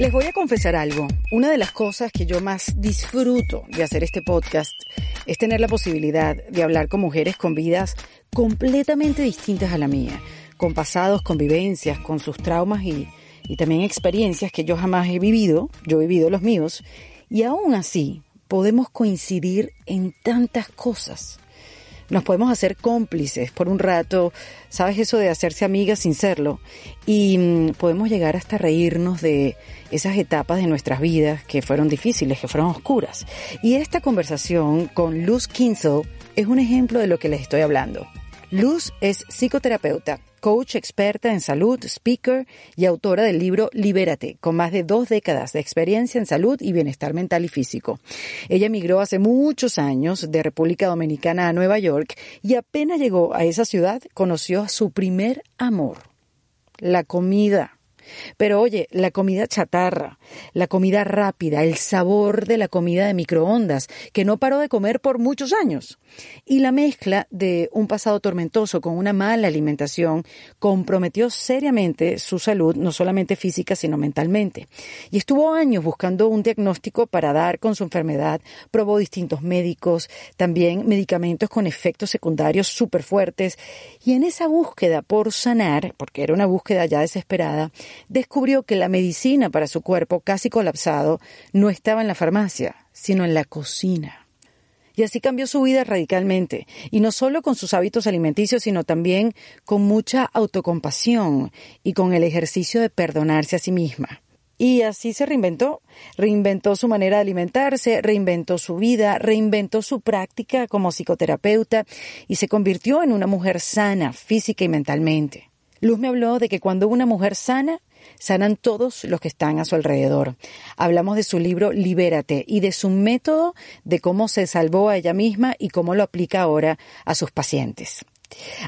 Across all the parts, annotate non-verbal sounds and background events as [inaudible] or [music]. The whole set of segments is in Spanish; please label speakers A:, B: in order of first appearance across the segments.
A: Les voy a confesar algo. Una de las cosas que yo más disfruto de hacer este podcast es tener la posibilidad de hablar con mujeres con vidas completamente distintas a la mía, con pasados, con vivencias, con sus traumas y, y también experiencias que yo jamás he vivido, yo he vivido los míos, y aún así podemos coincidir en tantas cosas nos podemos hacer cómplices por un rato, ¿sabes eso de hacerse amigas sin serlo? Y mm, podemos llegar hasta reírnos de esas etapas de nuestras vidas que fueron difíciles, que fueron oscuras. Y esta conversación con Luz Kinsel es un ejemplo de lo que les estoy hablando. Luz es psicoterapeuta, coach experta en salud, speaker y autora del libro Libérate, con más de dos décadas de experiencia en salud y bienestar mental y físico. Ella emigró hace muchos años de República Dominicana a Nueva York y apenas llegó a esa ciudad conoció a su primer amor, la comida. Pero oye, la comida chatarra, la comida rápida, el sabor de la comida de microondas, que no paró de comer por muchos años. Y la mezcla de un pasado tormentoso con una mala alimentación comprometió seriamente su salud, no solamente física, sino mentalmente. Y estuvo años buscando un diagnóstico para dar con su enfermedad, probó distintos médicos, también medicamentos con efectos secundarios súper fuertes. Y en esa búsqueda por sanar, porque era una búsqueda ya desesperada, descubrió que la medicina para su cuerpo casi colapsado no estaba en la farmacia, sino en la cocina. Y así cambió su vida radicalmente, y no solo con sus hábitos alimenticios, sino también con mucha autocompasión y con el ejercicio de perdonarse a sí misma. Y así se reinventó, reinventó su manera de alimentarse, reinventó su vida, reinventó su práctica como psicoterapeuta y se convirtió en una mujer sana física y mentalmente. Luz me habló de que cuando una mujer sana, sanan todos los que están a su alrededor. Hablamos de su libro Libérate y de su método de cómo se salvó a ella misma y cómo lo aplica ahora a sus pacientes.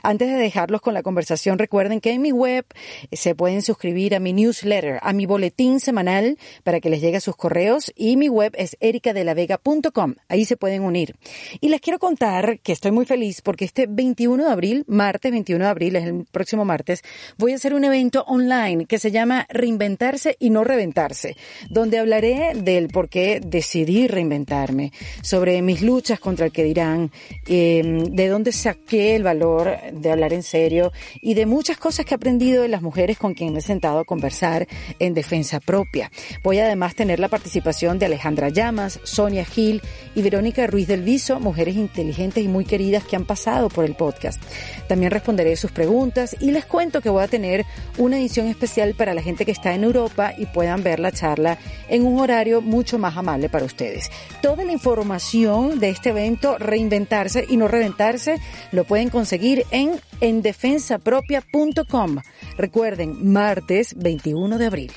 A: Antes de dejarlos con la conversación, recuerden que en mi web se pueden suscribir a mi newsletter, a mi boletín semanal para que les llegue a sus correos y mi web es ericadelavega.com. Ahí se pueden unir. Y les quiero contar que estoy muy feliz porque este 21 de abril, martes 21 de abril, es el próximo martes, voy a hacer un evento online que se llama Reinventarse y no reventarse, donde hablaré del por qué decidí reinventarme, sobre mis luchas contra el que dirán, eh, de dónde saqué el valor de hablar en serio y de muchas cosas que he aprendido de las mujeres con quien me he sentado a conversar en defensa propia. Voy además a tener la participación de Alejandra Llamas, Sonia Gil y Verónica Ruiz del Viso, mujeres inteligentes y muy queridas que han pasado por el podcast. También responderé sus preguntas y les cuento que voy a tener una edición especial para la gente que está en Europa y puedan ver la charla en un horario mucho más amable para ustedes. Toda la información de este evento, reinventarse y no reventarse, lo pueden conseguir en endefensapropia.com. Recuerden, martes 21 de abril.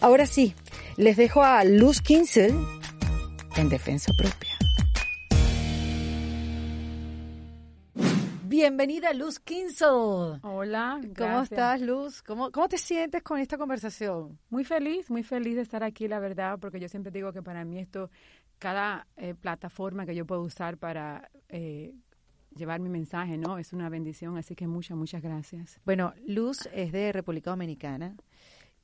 A: Ahora sí, les dejo a Luz Kinsel en Defensa Propia. Bienvenida Luz Kinsel.
B: Hola,
A: ¿cómo estás Luz? ¿Cómo, ¿Cómo te sientes con esta conversación?
B: Muy feliz, muy feliz de estar aquí, la verdad, porque yo siempre digo que para mí esto, cada eh, plataforma que yo puedo usar para eh, llevar mi mensaje, ¿no? Es una bendición, así que muchas, muchas gracias.
A: Bueno, Luz es de República Dominicana.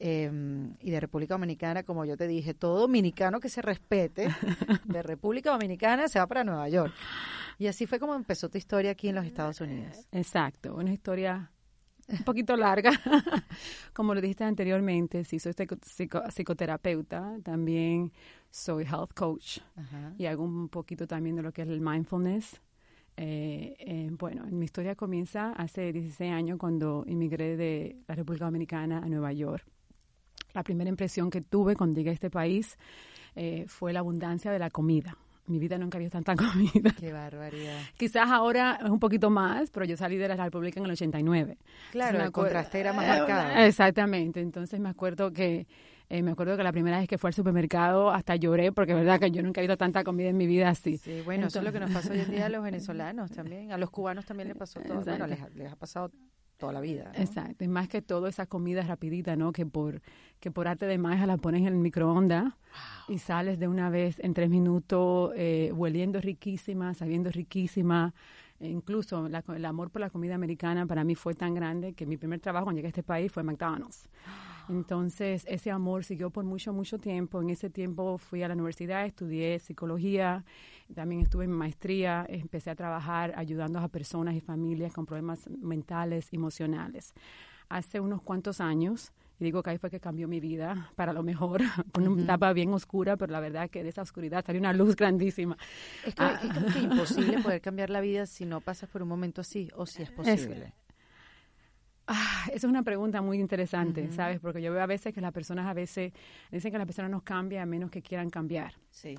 A: Em, y de República Dominicana, como yo te dije, todo dominicano que se respete [laughs] de República Dominicana se va para Nueva York. Y así fue como empezó tu historia aquí en los Estados Unidos.
B: Exacto, una historia un poquito larga. [laughs] como lo dijiste anteriormente, sí, soy psicoterapeuta, también soy health coach y hago un poquito también de lo que es el mindfulness eh, eh, bueno, mi historia comienza hace 16 años cuando emigré de la República Dominicana a Nueva York. La primera impresión que tuve cuando llegué a este país eh, fue la abundancia de la comida. Mi vida nunca había tanta [laughs] comida.
A: Qué barbaridad.
B: Quizás ahora es un poquito más, pero yo salí de la República en el 89.
A: Claro, la contraste era más marcado.
B: Exactamente. Entonces me acuerdo que eh, me acuerdo que la primera vez que fue al supermercado hasta lloré porque es verdad que yo nunca he visto tanta comida en mi vida así.
A: Sí, bueno, eso es lo que nos pasó hoy en día a los venezolanos [laughs] también, a los cubanos también les pasó todo, bueno, les, ha pasado toda la vida.
B: Exacto, y más que todo esa comida rapidita, ¿no? Que por que por arte de magia la pones en el microondas y sales de una vez en tres minutos eh, hueliendo riquísima, sabiendo riquísima. E incluso el amor por la comida americana para mí fue tan grande que mi primer trabajo cuando llegué a este país fue McDonald's. Entonces, ese amor siguió por mucho, mucho tiempo. En ese tiempo fui a la universidad, estudié psicología, también estuve en maestría, empecé a trabajar ayudando a personas y familias con problemas mentales, emocionales. Hace unos cuantos años, y digo que ahí fue que cambió mi vida [laughs] para lo mejor, [laughs] con una etapa bien oscura, pero la verdad que de esa oscuridad salió una luz [laughs] grandísima.
A: Es que es como que imposible poder cambiar la vida si no pasas por un momento así, o si es posible.
B: Ah, esa es una pregunta muy interesante, ¿sabes? Porque yo veo a veces que las personas a veces dicen que las personas no cambian a menos que quieran cambiar.
A: Sí.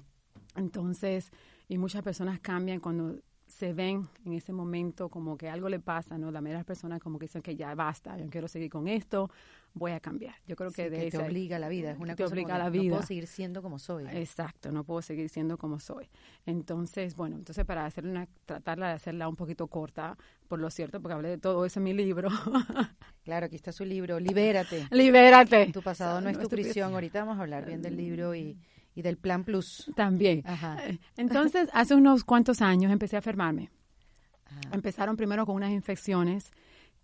B: Entonces, y muchas personas cambian cuando se ven en ese momento como que algo le pasa, ¿no? La mayoría de las personas como que dicen que ya basta, yo quiero seguir con esto, voy a cambiar. Yo creo que de
A: que te obliga a la vida, es una
B: te
A: cosa
B: obliga a la
A: vida. No puedo seguir siendo como soy.
B: Exacto, no puedo seguir siendo como soy. Entonces, bueno, entonces para hacer una, tratarla de hacerla un poquito corta, por lo cierto, porque hablé de todo eso en mi libro. [laughs]
A: claro, aquí está su libro, Libérate.
B: Libérate.
A: Tu pasado no es tu prisión. Ahorita vamos a hablar bien del libro y y del Plan Plus.
B: También.
A: Ajá.
B: Eh, Entonces, hace unos cuantos años empecé a enfermarme. Empezaron primero con unas infecciones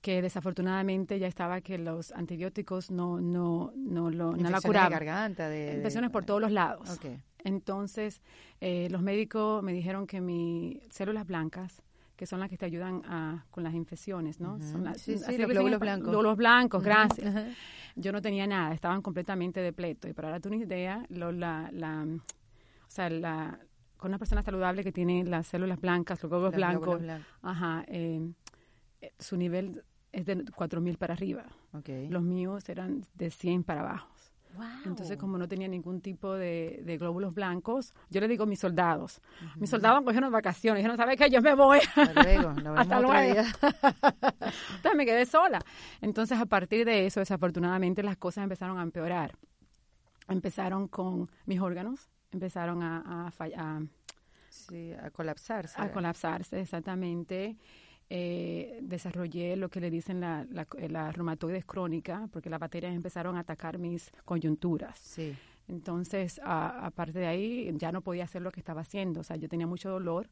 B: que desafortunadamente ya estaba que los antibióticos no no no lo no la curaban.
A: de garganta, de,
B: infecciones por todos los lados.
A: Okay.
B: Entonces, eh, los médicos me dijeron que mis células blancas que son las que te ayudan a, con las infecciones, ¿no?
A: Uh -huh.
B: Son las,
A: sí, sí, los glóbulos blancos.
B: Glóbulos blancos, gracias. Uh -huh. Yo no tenía nada, estaban completamente depletos. Y para darte una idea, lo, la, la, o sea, la, con una persona saludable que tiene las células blancas, los glóbulos
A: los
B: blancos,
A: blancos.
B: ajá, eh, su nivel es de 4.000 para arriba.
A: Okay.
B: Los míos eran de 100 para abajo.
A: Wow.
B: Entonces, como no tenía ningún tipo de, de glóbulos blancos, yo le digo a mis soldados. Uh -huh. Mis soldados cogieron vacaciones. Dijeron, ¿sabes qué? Yo me voy.
A: Hasta luego. [laughs]
B: Hasta luego. [laughs] Entonces me quedé sola. Entonces, a partir de eso, desafortunadamente, las cosas empezaron a empeorar. Empezaron con mis órganos, empezaron a, a.
A: Sí, a colapsarse.
B: A colapsarse, exactamente eh, desarrollé lo que le dicen la, la, la, reumatoides crónica, porque las bacterias empezaron a atacar mis coyunturas.
A: Sí.
B: Entonces, aparte de ahí, ya no podía hacer lo que estaba haciendo. O sea, yo tenía mucho dolor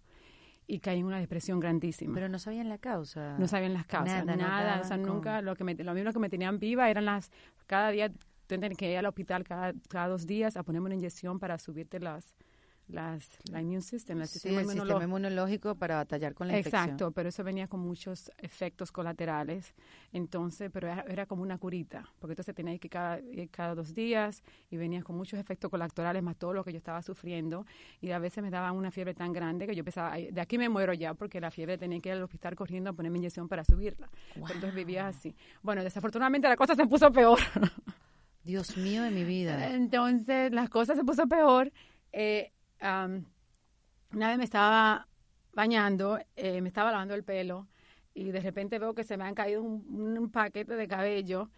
B: y caí en una depresión grandísima.
A: Pero no sabían la causa.
B: No sabían las causas,
A: nada.
B: nada
A: no
B: o sea,
A: con...
B: nunca, lo, que me, lo mismo que me tenían viva eran las, cada día, tenían que ir al hospital cada, cada dos días a ponerme una inyección para subirte las las, la immune system, el
A: sí,
B: sistema,
A: el
B: inmunológico.
A: sistema inmunológico para batallar con la
B: Exacto,
A: infección.
B: Exacto, pero eso venía con muchos efectos colaterales. Entonces, pero era, era como una curita, porque entonces tenía que ir cada, ir cada dos días y venía con muchos efectos colaterales, más todo lo que yo estaba sufriendo. Y a veces me daba una fiebre tan grande que yo pensaba, de aquí me muero ya, porque la fiebre tenía que ir al hospital corriendo a ponerme inyección para subirla.
A: Wow.
B: Entonces vivía así. Bueno, desafortunadamente la cosa se puso peor.
A: Dios mío de mi vida. [laughs]
B: Entonces, las cosas se puso peor. Eh, um, una vez me estaba bañando, eh, me estaba lavando el pelo y de repente veo que se me han caído un, paquete de cabello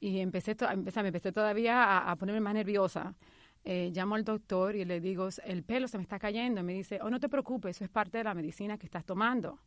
B: y empecé, me empecé todavía a, a ponerme más nerviosa. Eh, llamo al doctor y le digo, el pelo se me está cayendo. Y me dice, oh, no te preocupes, eso es parte de la medicina que estás tomando.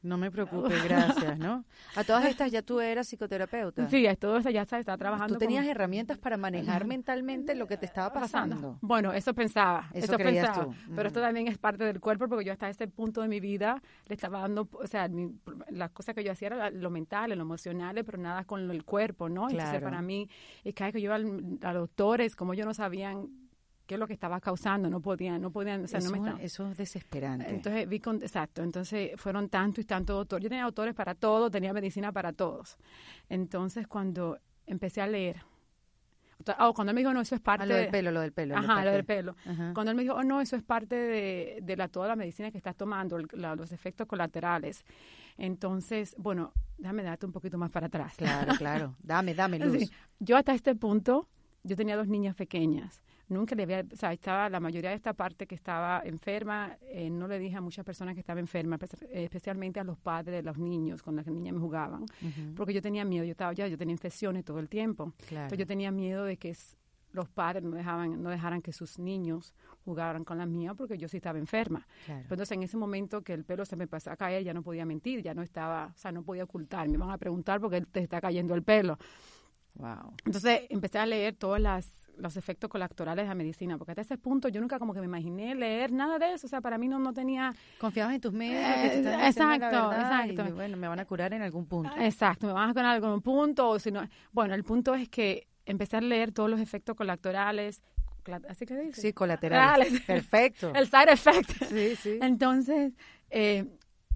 A: No me preocupe, [laughs] gracias, ¿no? A todas estas ya tú eras psicoterapeuta.
B: Sí, a todo eso ya está, está trabajando.
A: ¿Tú tenías con... herramientas para manejar [laughs] mentalmente lo que te estaba pasando?
B: Bueno, eso pensaba.
A: Eso,
B: pensaba.
A: tú.
B: Pero esto también es parte del cuerpo porque yo hasta este punto de mi vida le estaba dando, o sea, mi, las cosas que yo hacía era lo mental, lo emocional, pero nada con el cuerpo, ¿no?
A: Claro.
B: Entonces para mí, y cada vez que yo iba a, a doctores, como yo no sabían qué es lo que estaba causando, no podían, no podían, o sea,
A: eso,
B: no me estaban.
A: Eso es desesperante.
B: Entonces vi con, exacto, entonces fueron tantos y tantos doctores. Yo tenía autores para todo, tenía medicina para todos. Entonces cuando empecé a leer, oh, cuando él me dijo, no, eso es parte
A: ah, lo del pelo, lo del pelo.
B: Ajá, lo del pelo. Ajá. Cuando él me dijo, oh, no, eso es parte de, de la, toda la medicina que estás tomando, el, la, los efectos colaterales. Entonces, bueno, déjame darte un poquito más para atrás.
A: Claro, claro. [laughs] Dame, dame luz.
B: Yo hasta este punto, yo tenía dos niñas pequeñas nunca le había, o sea, estaba la mayoría de esta parte que estaba enferma, eh, no le dije a muchas personas que estaban enfermas, especialmente a los padres de los niños con las que las niñas me jugaban, uh -huh. porque yo tenía miedo, yo estaba ya, yo tenía infecciones todo el tiempo,
A: claro.
B: entonces yo tenía miedo de que los padres no dejaban, no dejaran que sus niños jugaran con las mías porque yo sí estaba enferma.
A: Claro.
B: Pero entonces en ese momento que el pelo se me pasó a caer, ya no podía mentir, ya no estaba, o sea, no podía ocultar, me van a preguntar porque te está cayendo el pelo.
A: Wow.
B: Entonces empecé a leer todas las los efectos colaterales de la medicina, porque hasta ese punto yo nunca como que me imaginé leer nada de eso, o sea, para mí no, no tenía...
A: Confiabas en tus
B: eh,
A: que te estaban
B: exacto,
A: la
B: exacto.
A: Y, bueno, me van a curar en algún punto.
B: Exacto, me van a curar en algún punto, o si no, bueno, el punto es que empecé a leer todos los efectos colaterales. ¿Así que dice?
A: Sí, colaterales. Perfecto. [laughs]
B: El side effect.
A: Sí, sí.
B: Entonces, eh,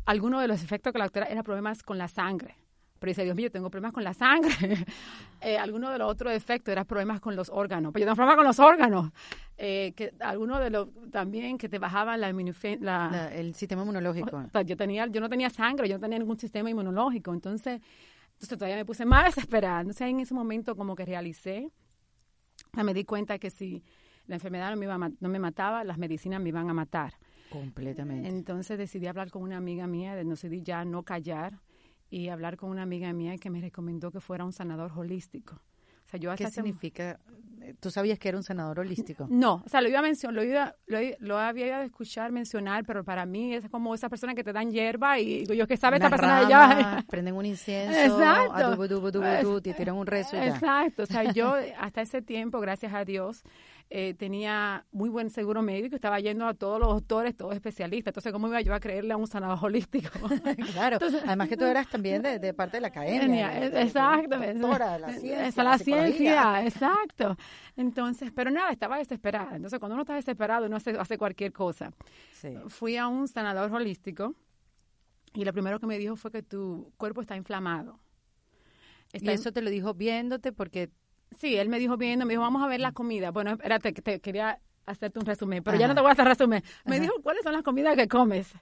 B: alguno de los efectos colaterales era problemas con la sangre. Pero dice, Dios mío, tengo problemas con la sangre. [laughs] eh, alguno de los otros efectos era problemas con los órganos. Pero yo tengo problemas con los órganos. Eh, que alguno de los también que te bajaba la,
A: la, el sistema inmunológico.
B: yo tenía, yo no tenía sangre, yo no tenía ningún sistema inmunológico. Entonces, entonces todavía me puse más [laughs] desesperada. Entonces en ese momento como que realicé, me di cuenta que si la enfermedad no me, iba no me mataba, las medicinas me iban a matar.
A: Completamente.
B: Entonces decidí hablar con una amiga mía, decidí ya no callar y hablar con una amiga mía que me recomendó que fuera un sanador holístico.
A: O sea, yo ¿Qué significa? ¿Tú sabías que era un sanador holístico?
B: No, o sea, lo iba a mencionar, lo, iba, lo, lo había ido a escuchar mencionar, pero para mí es como esa persona que te dan hierba y yo que sabe esta persona
A: allá. [laughs] prenden un incienso, Exacto. te tiran un rezo y ya.
B: Exacto, o sea, yo hasta ese tiempo, gracias a Dios, eh, tenía muy buen seguro médico, estaba yendo a todos los doctores, todos especialistas. Entonces, ¿cómo iba yo a creerle a un sanador holístico? [laughs]
A: claro, además que tú eras también de, parte de la academia.
B: Doctora la [laughs] ciencia. Esa la, ciencia, exacto. Entonces, pero nada, estaba desesperada. Entonces, cuando uno está desesperado, uno hace, hace cualquier cosa. Fui a un sanador holístico y lo primero que me dijo fue que tu cuerpo está inflamado.
A: y eso te lo dijo viéndote porque
B: Sí, él me dijo viendo, me dijo, vamos a ver la comida. Bueno, espérate, te quería hacerte un resumen, pero ya no te voy a hacer resumen. Me dijo, ¿cuáles son las comidas que comes?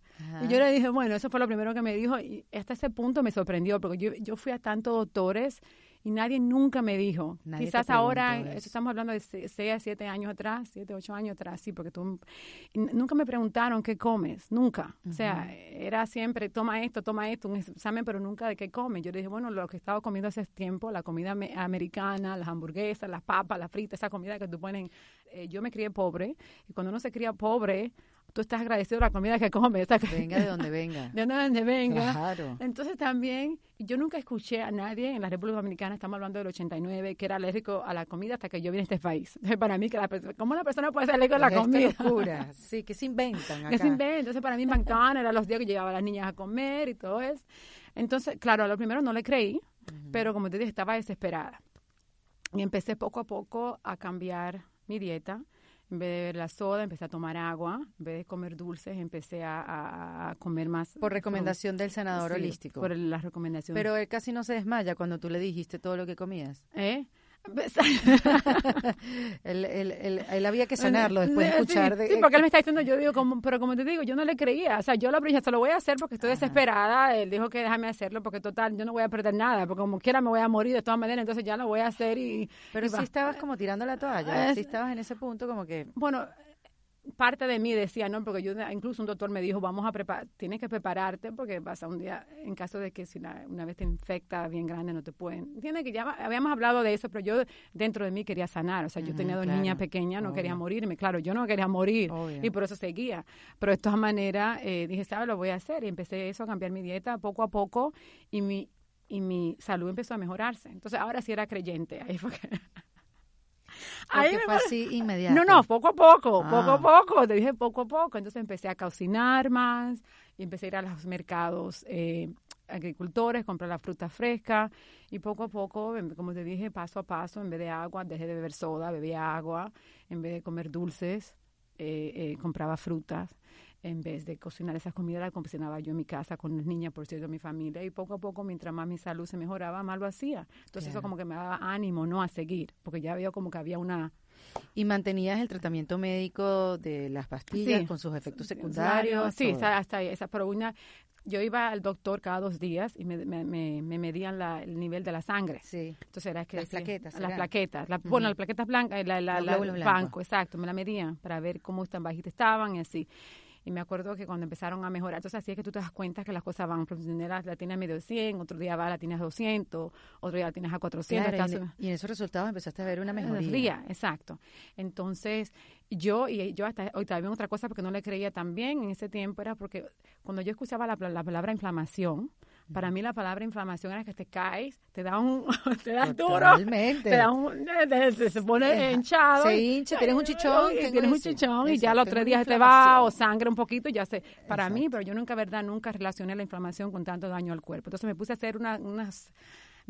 B: Y yo le dije, bueno, eso fue lo primero que me dijo y hasta ese punto me sorprendió, porque yo, yo fui a tantos doctores y nadie nunca me dijo. Quizás ahora, eso. estamos hablando de 6 a 7 años atrás, 7, 8 años atrás, sí, porque tú, nunca me preguntaron qué comes, nunca. O sea, era siempre, toma esto, toma esto, un examen, pero nunca de qué comes. Yo le dije, bueno, lo que estaba comiendo hace tiempo, la comida americana, las hamburguesas, las papas, las fritas, esa comida que tú ponen. Eh, yo me crié pobre, y cuando uno se cría pobre, tú estás agradecido de la comida que comes.
A: Venga de donde venga. [laughs]
B: De donde venga. Claro. Entonces también, yo nunca escuché a nadie en la República Dominicana, estamos hablando del 89, que era alérgico a la comida hasta que yo vine a este país. Entonces, para mí, que la ¿cómo una persona puede ser alérgico a la comida?
A: locura. [laughs] Sí, que se inventan acá.
B: Que se inventan. Entonces, para mí, McDonald's era los días que llevaba a las niñas a comer y todo eso. Entonces, claro, a lo primero no le creí, pero como te dije, estaba desesperada. Y empecé poco a poco a cambiar mi dieta en vez de ver la soda, empecé a tomar agua. En vez de comer dulces, empecé a, comer más.
A: Por recomendación del senador holístico.
B: Por las recomendaciones.
A: Pero él casi no se desmaya cuando tú le dijiste todo lo que comías.
B: ¿Eh? [laughs]
A: él, él, él, había que sanarlo después de escuchar.
B: Sí, porque él me está diciendo, yo digo, como, pero como te digo, yo no le creía. O sea, yo lo se lo voy a hacer porque estoy desesperada. Él dijo que déjame hacerlo porque total, yo no voy a perder nada, porque como quiera me voy a morir de todas maneras, entonces ya lo voy a hacer y...
A: Pero si estabas como tirando la toalla, si estabas en ese punto como que...
B: Bueno, parte de mí decía, no, porque yo incluso un doctor me dijo, vamos a preparar, tienes que prepararte porque pasa un día, en caso de que si una vez te infecta bien grande no te pueden. Tiene que ya habíamos hablado de eso, pero yo dentro de mí quería sanar, o sea, yo tenía dos niñas pequeñas, no quería morirme, claro, yo no quería morir y por eso seguía, pero de todas maneras eh, dije, ¿sabes? Lo voy a hacer y empecé eso a cambiar mi dieta poco a poco y mi y mi salud empezó a mejorarse. Entonces ahora sí era creyente, ahí fue que
A: Fue así [laughs] inmediato.
B: No, no, poco a poco, poco a ah. poco, te dije poco a poco. Entonces empecé a cocinar más y empecé a ir a los mercados eh, agricultores, comprar la fruta fresca y poco a poco, como te dije, paso a paso, en vez de agua, dejé de beber soda, bebía agua, en vez de comer dulces, eh, eh, compraba frutas en vez de cocinar esas comidas, las cocinaba yo en mi casa con las niñas, por cierto, mi familia, y poco a poco, mientras más mi salud se mejoraba, más lo hacía. Entonces eso como que me daba ánimo, ¿no?, a seguir, porque ya veo como que había una...
A: ¿Y mantenías el tratamiento médico de las pastillas con sus efectos secundarios?
B: Sí, hasta ahí, esa, pero una, yo iba al doctor cada dos días y me, me, me, medían la, el nivel de la sangre.
A: Sí.
B: Entonces era que
A: las plaquetas.
B: Las plaquetas. Bueno, las plaquetas blancas, la, la, la, el banco, exacto. Me la medían para ver cómo tan bajitas estaban y así. Y me acuerdo que cuando empezaron a mejorar, entonces así es que tú te das cuenta que las cosas van, profesionales la tienes a medio 100, otro día va la tienes a 200, otro día la tienes a 400.
A: y, en esos resultados empezaste a ver una mejoría.
B: exacto. Entonces, yo, y yo hasta hoy también otra cosa porque no le creía también en ese tiempo, era porque cuando yo escuchaba la, la palabra inflamación, para mí la palabra inflamación era que te caes, te da un, [laughs] te da duro, te da un, se pone hinchado.
A: Se hincha, tienes un chichón.
B: Y tienes un chichón y ya los tres días te va o sangre un poquito, ya sé. Para mí, pero yo nunca, verdad, nunca relacioné la inflamación con tanto daño al cuerpo. Entonces me puse a hacer una, unas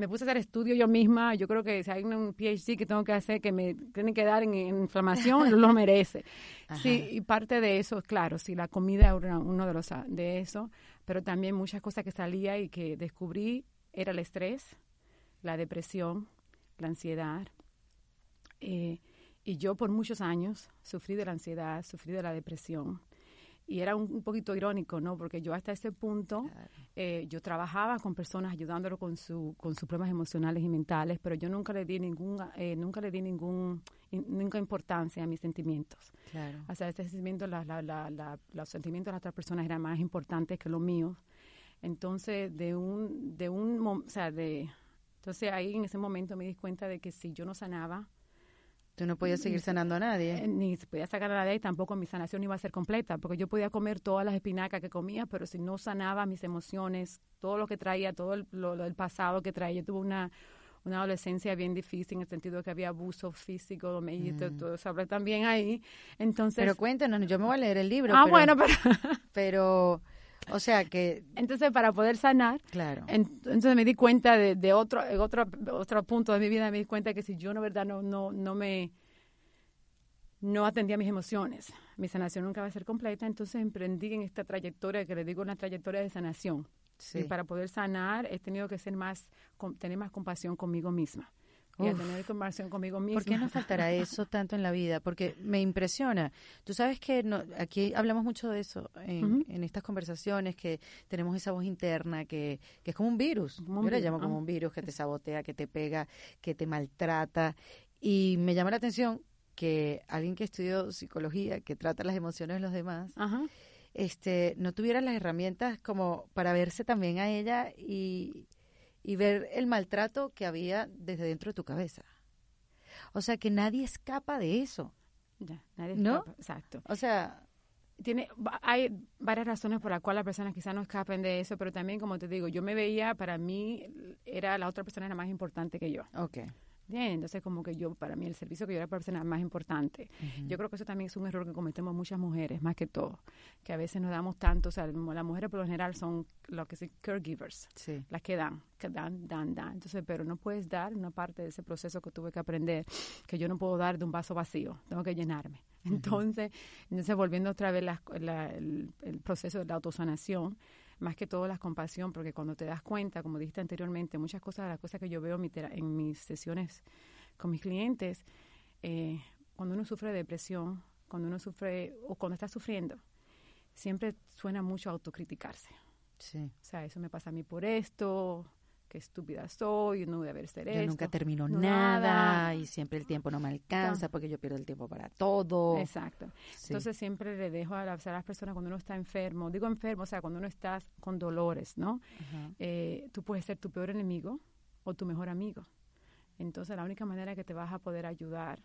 B: me puse a hacer estudio yo misma. Yo creo que si hay un PhD que tengo que hacer que me tiene que dar en, inflamación, [laughs] lo merece. Sí, y parte de eso, claro, sí, la comida era uno de los de eso, pero también muchas cosas que salía y que descubrí era el estrés, la depresión, la ansiedad. Eh, y yo por muchos años sufrí de la ansiedad, sufrí de la depresión y era un, poquito irónico, ¿no? Porque yo hasta ese punto, eh, yo trabajaba con personas ayudándolo con, su, con sus problemas emocionales y mentales, pero yo nunca le di ningún, eh, nunca le di ningún, nunca importancia a mis sentimientos. Claro. O sea, este sentimiento, la, la, la, los sentimientos de las otras personas eran más importantes que los míos. Entonces, de un, de un, o sea, de, entonces ahí en ese momento me di cuenta de que si yo no sanaba,
A: Tú no podías seguir sanando a nadie.
B: Eh, ni podía sacar a nadie y tampoco mi sanación iba a ser completa, porque yo podía comer todas las espinacas que comía, pero si no sanaba mis emociones, todo lo que traía, todo el, lo, del pasado que traía, yo tuve una, una adolescencia bien difícil en el sentido de que había abuso físico, me mm. todo, eso hablé también ahí. Entonces,
A: pero cuéntanos, yo me voy a leer el libro.
B: Ah, bueno, [laughs] pero...
A: pero o sea que...
B: Entonces, para poder sanar,
A: claro.
B: entonces me di cuenta de, de otro, otro, otro punto de mi vida, me di cuenta que si yo, no verdad, no, no, no me... No atendía mis emociones, mi sanación nunca va a ser completa, entonces emprendí en esta trayectoria que le digo una trayectoria de sanación. Y para poder sanar he tenido que ser más, tener más compasión conmigo misma y a tener conversación conmigo misma.
A: ¿Por qué nos faltará [laughs] eso tanto en la vida? Porque me impresiona. Tú sabes que no, aquí hablamos mucho de eso en, estas conversaciones, que tenemos esa voz interna que, que es como un virus. Yo la llamo como un virus que te sabotea, que te pega, que te maltrata. Y me llama la atención que alguien que estudió psicología, que trata las emociones de los demás, este no tuviera las herramientas como para verse también a ella y y ver el maltrato que había desde dentro de tu cabeza. O sea que nadie escapa de eso.
B: Ya, nadie
A: ¿No?
B: Escapa. Exacto.
A: O sea,
B: tiene hay varias razones por las cuales las personas quizás no escapen de eso, pero también como te digo, yo me veía para mí era la otra persona era más importante que yo.
A: Okay.
B: Bien, entonces como que yo, para mí el servicio que yo era persona más importante. Yo creo que eso también es un error que cometemos muchas mujeres, más que todo, que a veces nos damos tanto, o sea, las mujeres por lo general son lo que se caregivers, las que dan, que dan, dan, dan. Entonces, pero no puedes dar una parte de ese proceso que tuve que aprender, que yo no puedo dar de un vaso vacío, tengo que llenarme. Entonces, entonces volviendo otra vez el, el proceso de la autosanación, más que todo la compasión, porque cuando te das cuenta, como dijiste anteriormente, muchas cosas de las cosas que yo veo en, mis sesiones con mis clientes, eh, cuando uno sufre de depresión, cuando uno sufre o cuando está sufriendo, siempre suena mucho autocriticarse.
A: Sí.
B: O sea, eso me pasa a mí por esto, qué estúpida soy, no voy a ser
A: Yo nunca termino nada, y siempre el tiempo no me alcanza porque yo pierdo el tiempo para todo.
B: Exacto. Entonces siempre le dejo a, las personas cuando uno está enfermo, digo enfermo, o sea, cuando uno está con dolores, ¿no? Eh, tú puedes ser tu peor enemigo o tu mejor amigo. Entonces la única manera que te vas a poder ayudar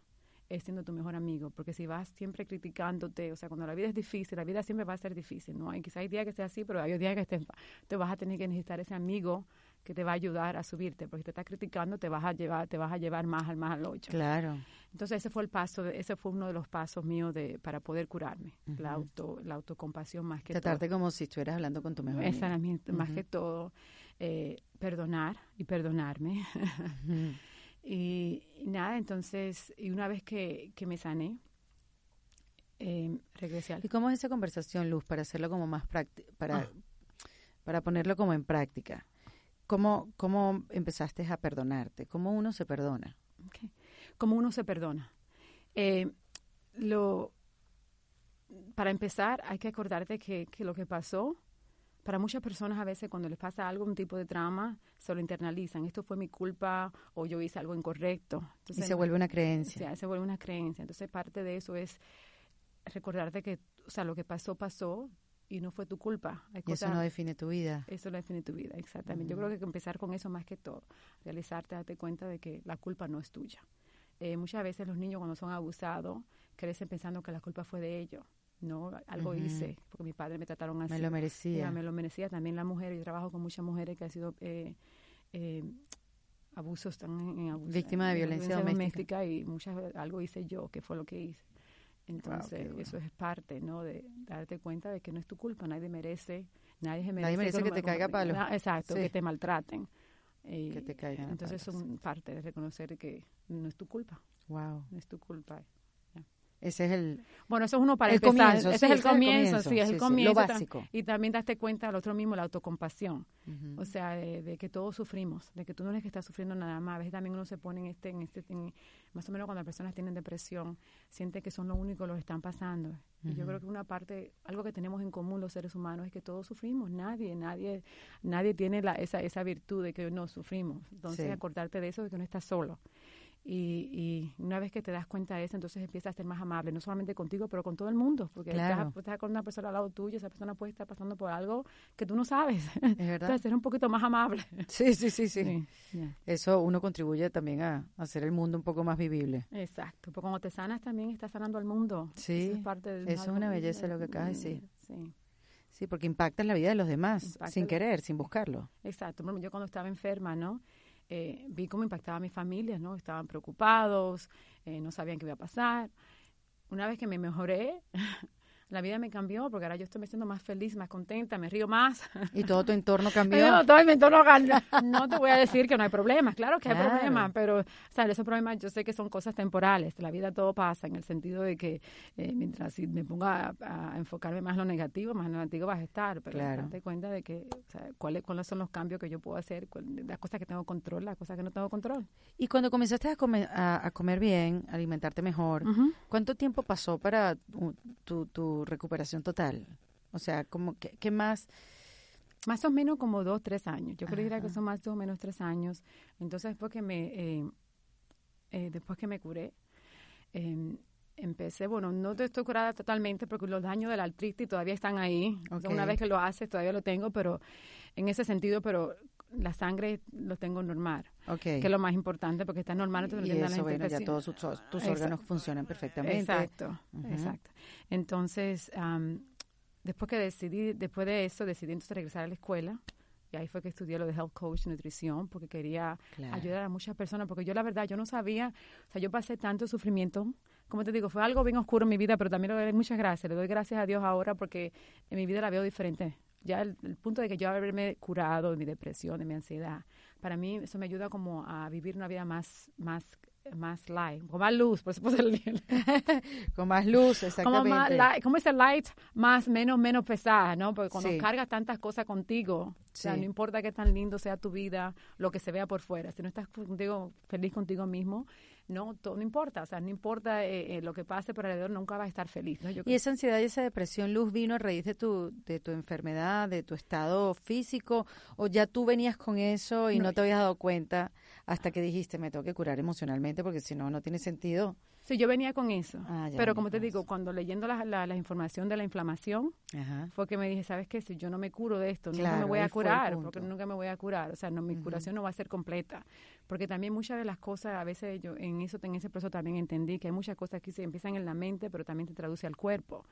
B: es siendo tu mejor amigo, porque si vas siempre criticándote, o sea, cuando la vida es difícil, la vida siempre va a ser difícil, ¿no? Hay quizá hay días que sea así, pero hay días que te vas a tener que necesitar ese amigo que te va a ayudar a subirte, porque si te estás criticando te vas a llevar, te vas a llevar más al más al ocho.
A: Claro.
B: Entonces ese fue el paso, ese fue uno de los pasos míos de para poder curarme, la auto, la autocompasión más que
A: Tratarte como si estuvieras hablando con tu mejor
B: Esa más que todo, eh, perdonar y perdonarme. [laughs] y, nada, entonces, y una vez que, que me sané, eh, regresé al...
A: ¿Y cómo es esa conversación, Luz, para hacerlo como más práctico, para, ah. para ponerlo como en práctica? ¿Cómo, ¿Cómo empezaste a perdonarte? ¿Cómo uno se perdona?
B: ¿Cómo uno se perdona? Eh, lo, para empezar, hay que acordarte que, que, lo que pasó, para muchas personas a veces cuando les pasa algún tipo de trauma, se lo internalizan. Esto fue mi culpa o yo hice algo incorrecto.
A: y se vuelve una creencia.
B: se vuelve una creencia. Entonces parte de eso es recordarte que, o sea, lo que pasó, pasó, y no fue tu culpa.
A: y eso no define tu vida.
B: Eso no define tu vida, exactamente. Yo creo que hay que empezar con eso más que todo. Realizarte, darte cuenta de que la culpa no es tuya. Eh, muchas veces los niños cuando son abusados crecen pensando que la culpa fue de ellos. No, algo hice, porque mis padres me trataron así.
A: Me lo merecía.
B: me lo merecía. También la mujer, yo trabajo con muchas mujeres que han sido eh, eh, abusos, están en,
A: Víctima de violencia, doméstica.
B: doméstica. y muchas algo hice yo, que fue lo que hice. Entonces, eso es parte, ¿no? De darte cuenta de que no es tu culpa, nadie merece, nadie merece,
A: nadie merece que, te caiga palo.
B: exacto, que te maltraten.
A: que te caigan.
B: Entonces son parte de reconocer que no es tu culpa.
A: Wow.
B: No es tu culpa.
A: Ese es el
B: Bueno, eso es uno para el empezar. ese es el comienzo, sí, es el comienzo.
A: lo básico.
B: Y también darte cuenta al otro mismo la autocompasión. O sea, de, que todos sufrimos, de que tú no eres que estás sufriendo nada más. A veces también uno se pone en este, en este, más o menos cuando las personas tienen depresión, siente que son lo único que los están pasando. Y yo creo que una parte, algo que tenemos en común los seres humanos es que todos sufrimos. Nadie, nadie, nadie tiene la, esa, esa virtud de que no sufrimos. Entonces, acordarte de eso, de que no estás solo. Y, una vez que te das cuenta de eso, entonces empiezas a ser más amable, no solamente contigo, pero con todo el mundo, porque estás, con una persona al lado tuyo, esa persona puede estar pasando por algo que tú no sabes. [laughs] Es verdad. Entonces, ser un poquito más amable.
A: Sí, sí, sí, sí. Eso uno contribuye también a hacer el mundo un poco más vivible.
B: Exacto, porque cuando te sanas también estás sanando al mundo.
A: Sí, eso es, parte de eso es una belleza lo que acabas de decir. Sí. Sí, porque impactas la vida de los demás, sin querer, sin buscarlo.
B: Exacto. Yo cuando estaba enferma, ¿no? Eh, vi cómo impactaba a mi familia, ¿no? Estaban preocupados, eh, no sabían qué iba a pasar. Una vez que me mejoré, [laughs] la vida me cambió porque ahora yo estoy me siento más feliz, más contenta, me río más.
A: ¿Y todo tu entorno [laughs] cambió?
B: todo mi entorno No te voy a decir que no hay problemas, claro que hay problemas, pero ¿sabes? esos problemas yo sé que son cosas temporales, la vida todo pasa en el sentido de que eh, mientras si me ponga a, enfocarme más en lo negativo, más en lo negativo vas a estar, pero claro. darte cuenta de que, o sea, ¿cuáles, cuáles son los cambios que yo puedo hacer, las cosas que tengo control, las cosas que no tengo control.
A: Y cuando comenzaste a comer, a, comer bien, alimentarte mejor, ¿cuánto tiempo pasó para tu, tu recuperación total? O sea, como que, ¿qué más?
B: Más o menos como dos, tres años. Yo creo que son más o menos tres años. Entonces, después que me, eh, eh, después que me curé, em, empecé, bueno, no estoy curada totalmente porque los daños del artritis todavía están ahí. una vez que lo haces, todavía lo tengo, pero en ese sentido, pero la sangre lo tengo normal, que es lo más importante porque está normal.
A: Entonces y eso, bueno, ya todos tus, órganos funcionan perfectamente.
B: Exacto, exacto. Entonces, después que decidí, después de eso, decidí entonces regresar a la escuela. Y ahí fue que estudié lo de Health Coach, Nutrición, porque quería ayudar a muchas personas. Porque yo, la verdad, yo no sabía, o sea, yo pasé tanto sufrimiento. Como te digo, fue algo bien oscuro en mi vida, pero también le doy muchas gracias. Le doy gracias a Dios ahora porque en mi vida la veo diferente ya el, punto de que yo haberme curado de mi depresión, de mi ansiedad, para mí eso me ayuda como a vivir una vida más, más más light, con más luz, por supuesto. [laughs]
A: con más luz, exactamente. Como, más
B: light, como ese light, más, menos, menos pesada, ¿no? Porque cuando cargas tantas cosas contigo, o sea, no importa qué tan lindo sea tu vida, lo que se vea por fuera, si no estás contigo, feliz contigo mismo, no, todo, no importa, o sea, no importa eh, eh, lo que pase por alrededor, nunca vas a estar feliz. ¿no?
A: y esa ansiedad y esa depresión, Luz, vino a raíz de tu, de tu enfermedad, de tu estado físico, o ya tú venías con eso y no, te habías dado cuenta hasta que dijiste, me tengo que curar emocionalmente porque si no, no tiene sentido.
B: Sí, yo venía con eso. Ah, pero como te digo, cuando leyendo la, la, información de la inflamación, fue que me dije, ¿sabes qué? Si yo no me curo de esto, nunca me voy a curar, porque nunca me voy a curar. O sea, no, mi curación no va a ser completa. Porque también muchas de las cosas, a veces yo en eso, en ese proceso también entendí que hay muchas cosas que se empiezan en la mente, pero también se traduce al cuerpo.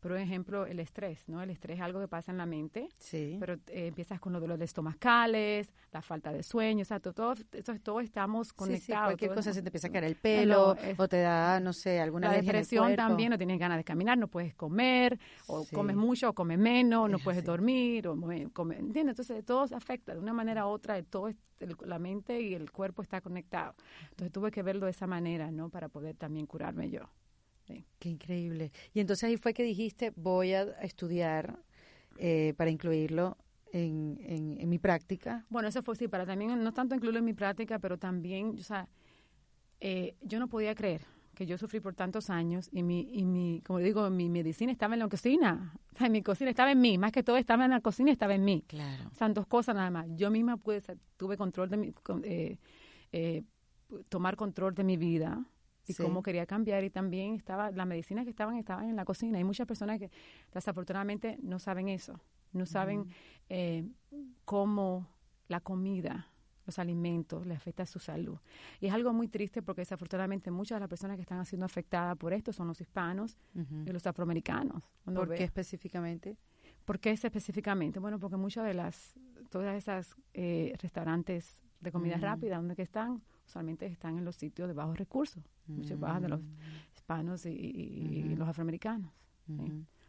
B: Por ejemplo, el estrés, ¿no? El estrés es algo que pasa en la mente, sí. pero eh, empiezas con los dolores estomacales, la falta de sueño, o sea, todo, todo, estamos conectados. Sí,
A: cualquier cosa se te empieza a caer el pelo, o te da, no sé, alguna
B: La depresión también, no tienes ganas de caminar, no puedes comer, o comes mucho o comes menos, no puedes dormir, o comer, ¿entiendes? Entonces, todo afecta de una manera u otra, todo la mente y el cuerpo está conectado. Entonces, tuve que verlo de esa manera, ¿no? Para poder también curarme yo.
A: Qué increíble. Y entonces ahí fue que dijiste, voy a estudiar eh, para incluirlo en, en, mi práctica.
B: Bueno, eso fue sí, para también, no tanto incluirlo en mi práctica, pero también, o sea, eh, yo no podía creer que yo sufrí por tantos años y mi, y mi, como digo, mi medicina estaba en la cocina. O sea, mi cocina estaba en mí, más que todo estaba en la cocina, estaba en mí.
A: Claro.
B: O sea, dos cosas nada más. Yo misma pude, tuve control de mi, eh, tomar control de mi vida y cómo quería cambiar y también estaba las medicinas que estaban estaban en la cocina. Hay muchas personas que desafortunadamente no saben eso no saben eh, cómo la comida los alimentos le afecta a su salud. Y es algo muy triste porque desafortunadamente muchas de las personas que están siendo afectadas por esto son los hispanos y los afroamericanos.
A: ¿por qué específicamente?
B: ¿Por qué específicamente? Bueno, porque muchas de las, todas esas eh, restaurantes de comida rápida, donde que están, usualmente están en los sitios de bajos recursos, muchos bajos de los mm. hispanos y, los afroamericanos.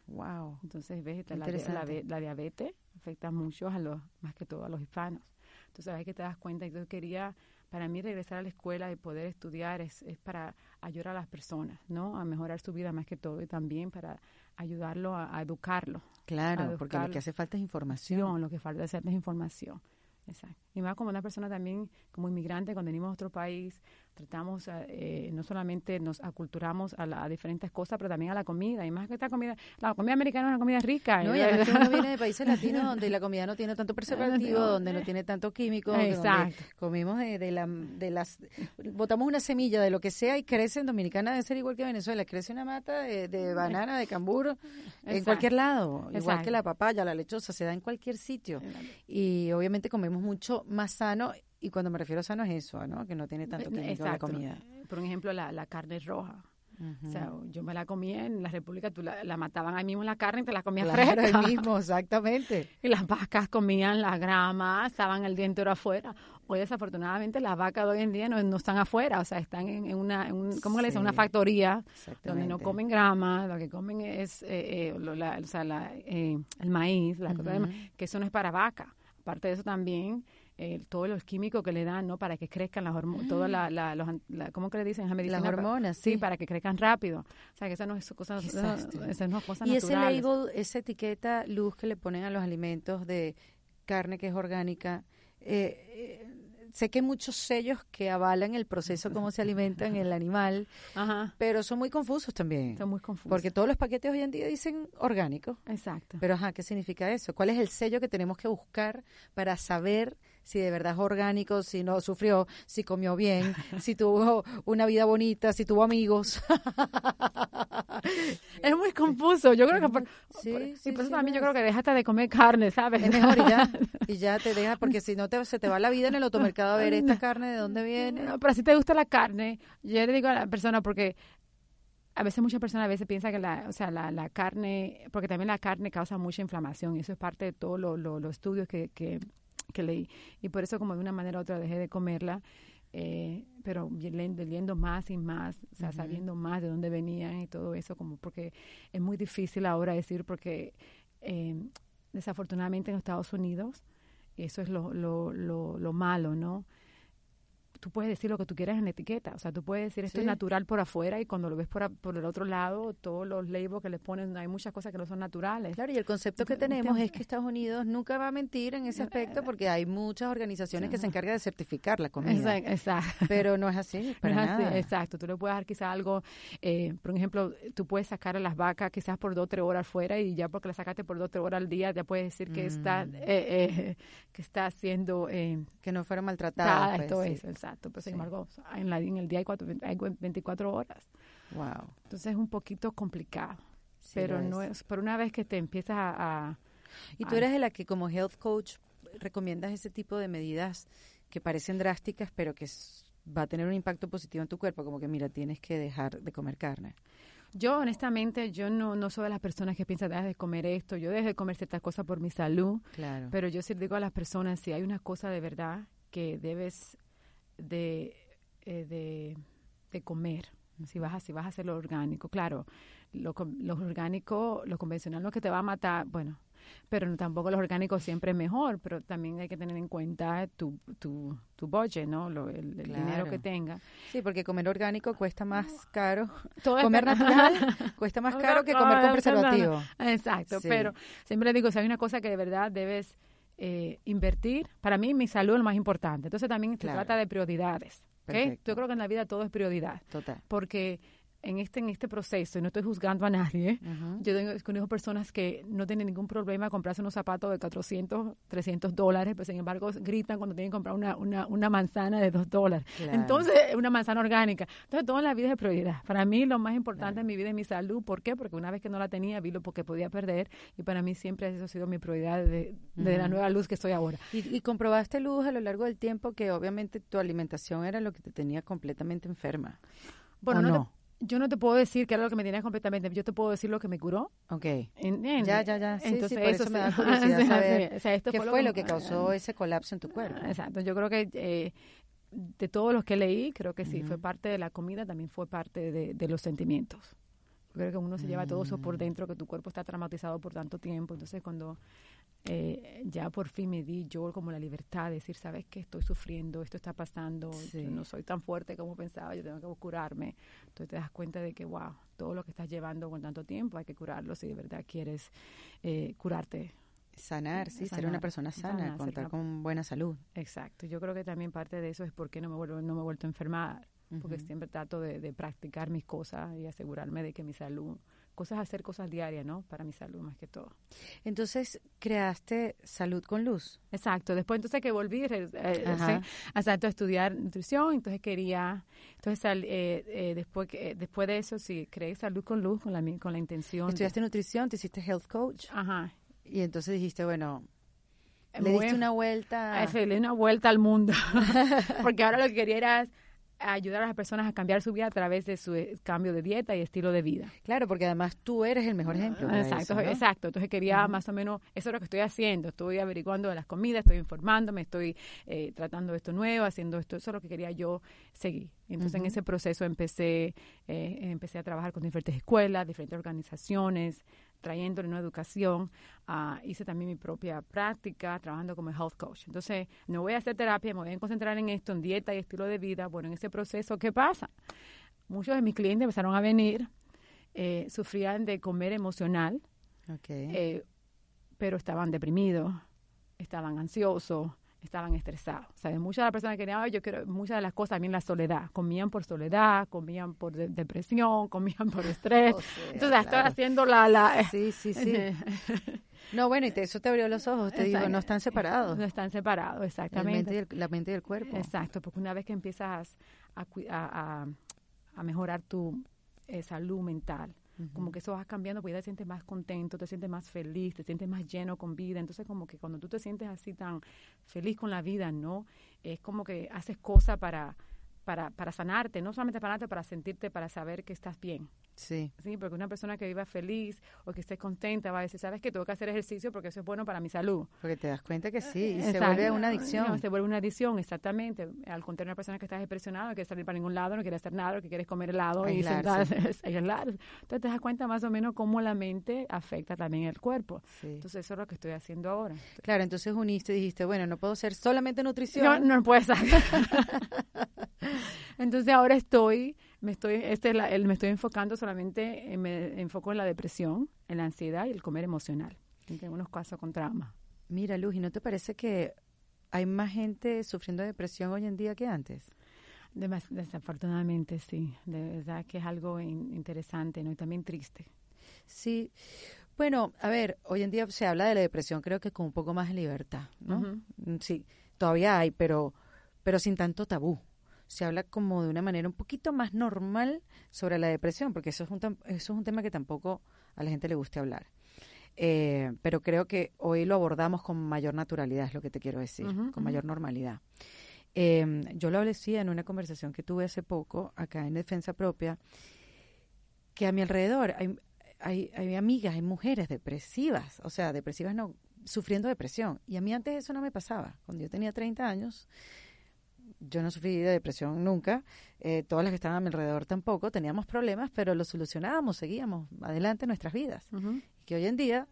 A: Wow.
B: Entonces, ves, la, la, diabetes afecta mucho a los, más que todo a los hispanos. Entonces, ahí que te das cuenta. Yo quería, para mí, regresar a la escuela y poder estudiar es, es para ayudar a las personas, ¿no? A mejorar su vida más que todo y también para ayudarlo a, educarlo.
A: Claro, porque lo que hace falta es información.
B: Lo que falta es información. Exacto. Y más como una persona también, como inmigrante, cuando venimos a otro país, tratamos, eh, no solamente nos aculturamos a, a, diferentes cosas, pero también a la comida. Y más que esta comida, la comida americana es una comida rica.
A: No, y además que uno viene de [laughs] países latinos donde la comida no tiene tanto preservativo, donde no tiene tanto químico. Exacto. comimos de, la, de las, botamos una semilla de lo que sea y crece en Dominicana, debe ser igual que Venezuela, crece una mata de, banana, de cambur, en cualquier lado. Igual que la papaya, la lechosa, se da en cualquier sitio. Y obviamente comemos mucho más sano y cuando me refiero a sano es eso, ¿no? Que no tiene tanto químico la comida.
B: Por ejemplo, la, la carne roja. O sea, yo me la comía en la República, tú la, mataban ahí mismo la carne y te la comías
A: claro, ahí [laughs] mismo, exactamente.
B: y las vacas comían la grama, estaban el día entero afuera. Hoy, desafortunadamente, las vacas de hoy en día no, no están afuera, o sea, están en, una, en ¿cómo le dicen? Una factoría donde no comen grama, lo que comen es, eh, eh, o sea, la, eh, el maíz, la cosa que eso no es para vaca. Aparte de eso también eh, todos los químicos que le dan, ¿no? Para que crezcan las hormonas, todas la, la, los, ¿cómo que le dicen?
A: las hormonas,
B: sí. para que crezcan rápido. O sea, que esa no es cosa, esa no es cosa
A: Y ese label, esa etiqueta luz que le ponen a los alimentos de carne que es orgánica, eh, eh sé que hay muchos sellos que avalan el proceso, cómo se alimentan el animal, [laughs] pero son muy confusos también.
B: Son muy confusos.
A: Porque todos los paquetes hoy en día dicen orgánico.
B: Exacto.
A: Pero, ajá, ¿qué significa eso? ¿Cuál es el sello que tenemos que buscar para saber si de verdad es orgánico, si no sufrió, si comió bien, si tuvo una vida bonita, si tuvo amigos. [laughs]
B: es muy confuso. Yo creo que por, sí, sí, y por eso también yo creo que dejaste de comer carne, ¿sabes?
A: Es mejor y ya, [laughs] y ya te deja, porque si no te, se te va la vida en el automercado a ver esta carne, de dónde viene.
B: No, pero si te gusta la carne, yo le digo a la persona, porque a veces muchas personas a veces piensan que la, o sea, la, la, carne, porque también la carne causa mucha inflamación y eso es parte de todos los estudios que, que, que leí. Y por eso como de una manera u otra dejé de comerla, eh, pero leyendo más y más, o sea, sabiendo más de dónde venían y todo eso, como porque es muy difícil ahora decir, porque eh, desafortunadamente en Estados Unidos, eso es lo, lo, lo, lo malo, ¿no? Tú puedes decir lo que tú quieras en la etiqueta. O sea, tú puedes decir esto es natural por afuera y cuando lo ves por, por el otro lado, todos los labels que les ponen, hay muchas cosas que no son naturales.
A: Claro, y el concepto que tenemos es que Estados Unidos nunca va a mentir en ese aspecto porque hay muchas organizaciones que se encargan de certificar la comida.
B: Exacto.
A: Pero no es así, para
B: exacto. Tú le puedes dar quizás algo, eh, por ejemplo, tú puedes sacar a las vacas quizás por dos o tres horas fuera y ya porque la sacaste por dos o tres horas al día, ya puedes decir que está mm. eh, eh, que está haciendo...
A: que no fueron maltratadas.
B: Pues, esto es, exacto pero sin embargo, en, la, en el día hay, cuatro, hay 24 horas.
A: Wow.
B: Entonces es un poquito complicado. pero no es, por una vez que te empiezas a,
A: y tú eres de la que como health coach recomiendas ese tipo de medidas que parecen drásticas, pero que va a tener un impacto positivo en tu cuerpo, como que mira, tienes que dejar de comer carne.
B: Yo honestamente, yo no, no soy de las personas que piensan, dejar de comer esto, yo dejo de comer ciertas cosas por mi salud,
A: claro.
B: pero yo sí digo a las personas, si hay una cosa de verdad que debes de, eh, de, de, comer. Si vas, a, si vas a hacerlo orgánico, claro, lo, lo orgánico, lo convencional es que te va a matar, bueno, pero tampoco los orgánicos siempre es mejor, pero también hay que tener en cuenta tu, tu, tu budget, ¿no? Lo, el, dinero que tenga.
A: Sí, porque comer orgánico cuesta más caro. comer natural cuesta más caro que comer con preservativo.
B: Exacto, pero siempre digo, si hay una cosa que de verdad debes eh, invertir, para mí mi salud es lo más importante. Entonces también se trata de prioridades. Yo creo que en la vida todo es prioridad.
A: Total.
B: Porque en este en este proceso, y no estoy juzgando a nadie, yo tengo, conozco personas que no tienen ningún problema comprarse unos zapatos de 400, 300 dólares, pero sin embargo gritan cuando tienen que comprar una, una, una manzana de 2 dólares. Entonces, una manzana orgánica. Entonces, todo en la vida es prioridad. Para mí, lo más importante en mi vida es mi salud. ¿Por qué? Porque una vez que no la tenía, vi lo que podía perder, y para mí siempre eso ha sido mi prioridad de, la nueva luz que estoy ahora.
A: ¿Y, comprobaste, Luz, a lo largo del tiempo que obviamente tu alimentación era lo que te tenía completamente enferma?
B: Bueno, no yo no te puedo decir que era lo que me tenía completamente, yo te puedo decir lo que me curó.
A: Ok. ya, ya, ya. Sí, Entonces, por eso, me da [laughs] curiosidad saber qué fue lo que, causó ese colapso en tu cuerpo.
B: Exacto, yo creo que eh, de todos los que leí, creo que sí, fue parte de la comida, también fue parte de, los sentimientos. Yo creo que uno se lleva todo eso por mm. dentro, que tu cuerpo está traumatizado por tanto tiempo, entonces cuando eh, ya por fin me di yo como la libertad de decir, sabes que estoy sufriendo, esto está pasando, no soy tan fuerte como pensaba, yo tengo que curarme. Entonces te das cuenta de que, wow, todo lo que estás llevando con tanto tiempo hay que curarlo si de verdad quieres eh, curarte.
A: Sanar, sí, ser una persona sana, contar con buena salud.
B: Exacto, yo creo que también parte de eso es porque no me, vuelvo, no me he vuelto a enfermar, porque siempre trato de, de practicar mis cosas y asegurarme de que mi salud cosas, hacer cosas diarias, ¿no? Para mi salud más que todo.
A: Entonces, creaste Salud con Luz.
B: Exacto. Después entonces que volví eh, eh a estudiar nutrición, entonces quería, entonces eh, eh, después, después de eso sí, creé Salud con Luz con la, con la intención.
A: Estudiaste nutrición, te hiciste health coach.
B: Ajá.
A: Y entonces dijiste, bueno, le diste una vuelta.
B: Le di una vuelta al mundo. [laughs] Porque ahora lo que quería era ayudar a las personas a cambiar su vida a través de su eh, cambio de dieta y estilo de vida.
A: Claro, porque además tú eres el mejor ejemplo.
B: exacto, exacto. Entonces quería más o menos, eso es lo que estoy haciendo. Estoy averiguando de las comidas, estoy informándome, estoy eh, tratando esto nuevo, haciendo esto. Eso es lo que quería yo seguir. Entonces en ese proceso empecé, eh, empecé a trabajar con diferentes escuelas, diferentes organizaciones, trayéndole una educación. Uh, hice también mi propia práctica trabajando como health coach. Entonces, no voy a hacer terapia, me voy a concentrar en esto, en dieta y estilo de vida. Bueno, en ese proceso, ¿qué pasa? Muchos de mis clientes empezaron a venir, eh, sufrían de comer emocional, eh, pero estaban deprimidos, estaban ansiosos, estaban estresados. ¿Sabes? Muchas de las personas que querían, yo quiero, muchas de las cosas también la soledad. Comían por soledad, comían por depresión, comían por estrés. [laughs] Entonces, estoy haciendo la, la...
A: Sí, sí, sí. [laughs] no, bueno, y eso te abrió los ojos. Te digo, no están separados.
B: No están separados, exactamente.
A: La mente y el, cuerpo.
B: Exacto, porque una vez que empiezas a, a, a mejorar tu eh, salud mental, como que eso va cambiando, porque ya te sientes más contento, te sientes más feliz, te sientes más lleno con vida. Entonces, como que cuando tú te sientes así tan feliz con la vida, ¿no? Es como que haces cosas para, para, para sanarte, no solamente para sanarte, para sentirte, para saber que estás bien.
A: Sí.
B: Sí, porque una persona que viva feliz o que esté contenta va a decir, ¿sabes que Tengo que hacer ejercicio porque eso es bueno para mi salud.
A: Porque te das cuenta que sí, y se vuelve una adicción.
B: se vuelve una adicción, exactamente. Al contrario, una persona que está depresionada, no quiere salir para ningún lado, no quiere hacer nada, que quiere comer helado y sentarse, [laughs] Entonces te das cuenta más o menos cómo la mente afecta también el cuerpo. Entonces eso es lo que estoy haciendo ahora.
A: Claro, entonces uniste y dijiste, bueno, no puedo ser solamente nutrición.
B: No, no puedes [laughs] entonces ahora estoy me estoy, este, me estoy enfocando solamente, me enfoco en la depresión, en la ansiedad y el comer emocional, en algunos casos con trauma.
A: Mira, Luz, ¿y no te parece que hay más gente sufriendo depresión hoy en día que antes?
B: desafortunadamente, sí. De verdad que es algo interesante, ¿no? Y también triste.
A: Sí. Bueno, a ver, hoy en día se habla de la depresión creo que con un poco más de libertad, ¿no? Sí, todavía hay, pero, pero sin tanto tabú se habla como de una manera un poquito más normal sobre la depresión, porque eso es un, eso es un tema que tampoco a la gente le gusta hablar. Eh, pero creo que hoy lo abordamos con mayor naturalidad, es lo que te quiero decir, con mayor normalidad. Em, yo lo decía en una conversación que tuve hace poco acá en Defensa Propia, que a mi alrededor hay, hay, hay amigas, hay mujeres depresivas, o sea, depresivas no, sufriendo depresión. Y a mí antes eso no me pasaba. Cuando yo tenía 30 años, yo no sufrí de depresión nunca, eh, todas las que estaban a mi alrededor tampoco, teníamos problemas, pero los solucionábamos, seguíamos adelante en nuestras vidas. Y que hoy en día,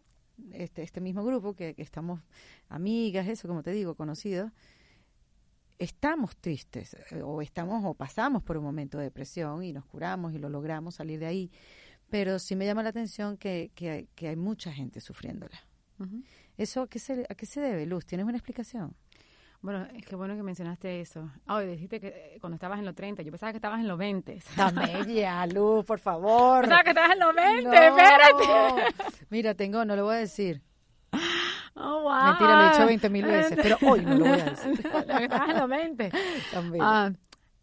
A: este, este mismo grupo, que, estamos amigas, eso, como te digo, conocidos, estamos tristes, eh, o estamos, o pasamos por un momento de depresión y nos curamos y lo logramos salir de ahí. Pero sí me llama la atención que, que, hay mucha gente sufriéndola. ¿Eso a qué, se, a qué se debe, Luz? ¿Tienes una explicación?
B: Bueno, es que bueno que mencionaste eso. Ah, dijiste que eh, cuando estabas en los 30, yo pensaba que estabas en los 20.
A: Dame ya, Luz, por favor.
B: Pensaba que estabas en los 20, espérate.
A: Mira, tengo, no lo voy a decir.
B: Oh, wow.
A: Mentira, lo he dicho 20 mil veces, pero hoy no lo voy a decir. [laughs]
B: estabas en los 20. También. Ah,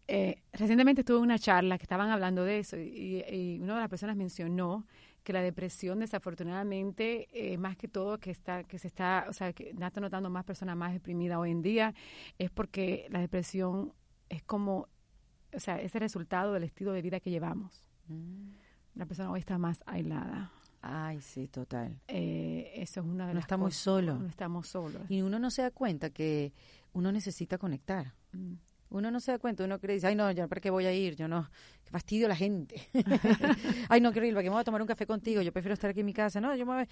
B: eh, recientemente estuve en una charla que estaban hablando de eso y, y una de las personas mencionó que la depresión desafortunadamente eh, más que todo que está que se está o sea que está notando más personas más deprimidas hoy en día es porque la depresión es como o sea es el resultado del estilo de vida que llevamos mm. la persona hoy está más aislada
A: Ay, sí, total.
B: Eh, eso es una de
A: no
B: las
A: estamos cosas. solos.
B: No estamos solos.
A: Y uno no se da cuenta que uno necesita conectar. Mm. Uno no se da cuenta, uno cree, dice, ay no, yo para qué voy a ir, yo no, qué fastidio la gente. [laughs] ay no, quiero ir, ¿para qué me voy a tomar un café contigo? Yo prefiero estar aquí en mi casa, no, yo me voy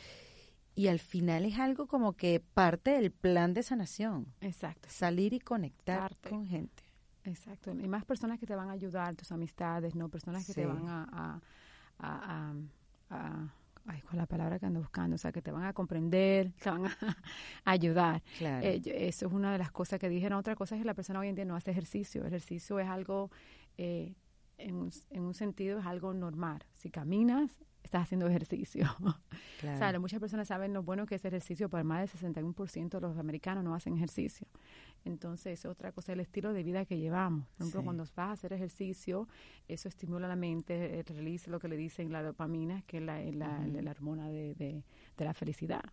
A: y al final es algo como que parte del plan de sanación.
B: Exacto.
A: Salir y conectar con gente.
B: Exacto. Y más personas que te van a ayudar, tus amistades, ¿no? Personas que te van a, a, a, ay, ¿cuál es la palabra que ando buscando? O sea, que te van a comprender, [laughs] te van a, ayudar. Claro. Eh, eso es una de las cosas que dijeron. Otra cosa es que la persona hoy en día no hace ejercicio. El ejercicio es algo, eh, en, un, en un sentido, es algo normal. Si caminas, estás haciendo ejercicio. [laughs] O sea, muchas personas saben lo bueno que es ejercicio, pero más del 61% de los americanos no hacen ejercicio. Entonces, otra cosa, el estilo de vida que llevamos. Por ejemplo, cuando vas a hacer ejercicio, eso estimula la mente, realiza lo que le dicen la dopamina, que es la, la, hormona de, de, la felicidad.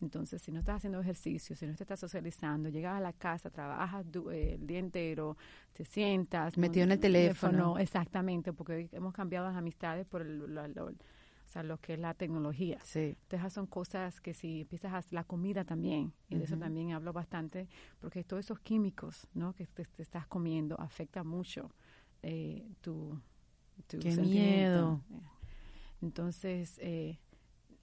B: Entonces, si no estás haciendo ejercicio, si no te estás socializando, llegas a la casa, trabajas eh, el día entero, te sientas.
A: Metido en el teléfono.
B: Exactamente, porque hemos cambiado las amistades por el, o sea, lo que es la tecnología.
A: Sí.
B: Entonces, son cosas que si empiezas a la comida también, y de eso también hablo bastante, porque todos esos químicos, ¿no? Que te, estás comiendo afecta mucho eh, tu, tu
A: Qué miedo.
B: Entonces, eh,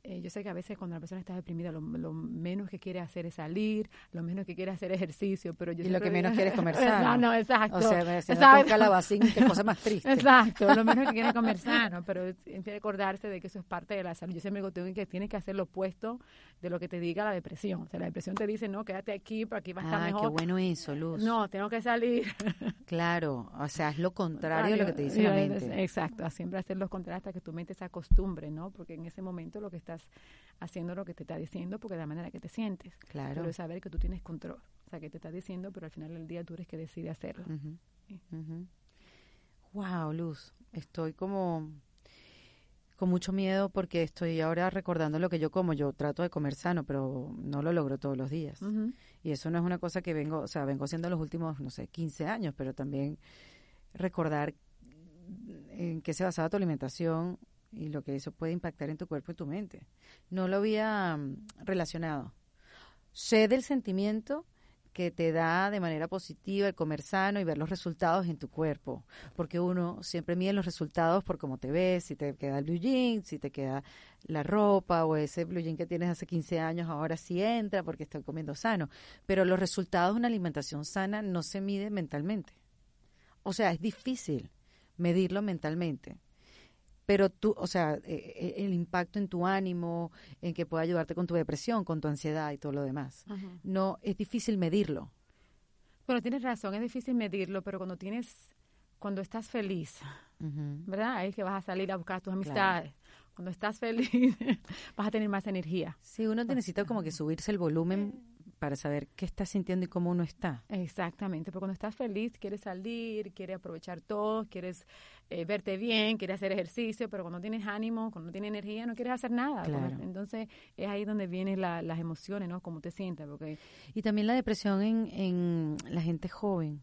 B: eh, yo sé que a veces cuando la persona está deprimida lo, menos que quiere hacer es salir, lo menos que quiere hacer ejercicio, pero yo
A: y lo que menos quiere es comer [laughs] sano.
B: no, exacto.
A: O sea, si no un calabacín, qué cosa más triste.
B: Exacto, lo menos que quiere es comer sano, pero tiene que acordarse de que eso es parte de la salud. Yo siempre digo tengo que tienes que hacer lo opuesto de lo que te diga la depresión. O sea, la depresión te dice, no, quédate aquí, para aquí va a estar
A: ah,
B: mejor.
A: qué bueno eso, Luz.
B: No, tengo que salir.
A: claro, o sea, es lo contrario de lo que te dice la mente.
B: Exacto, siempre hacer lo contrario hasta que tu mente se acostumbre, ¿no? Porque en ese momento lo que estás haciendo lo que te está diciendo porque de la manera que te sientes.
A: Claro.
B: Pero es saber que tú tienes control. O sea, que te está diciendo, pero al final del día tú eres que decide hacerlo.
A: Wow, Luz. Estoy como con mucho miedo porque estoy ahora recordando lo que yo como. Yo trato de comer sano, pero no lo logro todos los días. Y eso no es una cosa que vengo, o sea, vengo haciendo los últimos, no sé, 15 años, pero también recordar en qué se basaba tu alimentación y lo que eso puede impactar en tu cuerpo y tu mente. No lo había mm, relacionado. Sé del sentimiento que te da de manera positiva el comer sano y ver los resultados en tu cuerpo, porque uno siempre mide los resultados por cómo te ves, si te queda el blue si te queda la ropa o ese blue que tienes hace 15 años ahora sí entra porque estoy comiendo sano, pero los resultados de una alimentación sana no se mide mentalmente. O sea, es difícil medirlo mentalmente pero tú, o sea, eh, el impacto en tu ánimo, en que pueda ayudarte con tu depresión, con tu ansiedad y todo lo demás. No, es difícil medirlo.
B: Bueno, tienes razón, es difícil medirlo, pero cuando tienes, cuando estás feliz, ¿verdad? Ahí es que vas a salir a buscar tus amistades. Cuando estás feliz, [laughs] vas a tener más energía.
A: Sí, uno necesita como que subirse el volumen para saber qué estás sintiendo y cómo uno está.
B: Exactamente, porque cuando estás feliz quieres salir, quieres aprovechar todo, quieres eh, verte bien, quieres hacer ejercicio, pero cuando tienes ánimo, cuando no tienes energía, no quieres hacer nada. Entonces es ahí donde vienen las emociones, ¿no? Cómo te sientes. Porque...
A: Y también la depresión en, en la gente joven.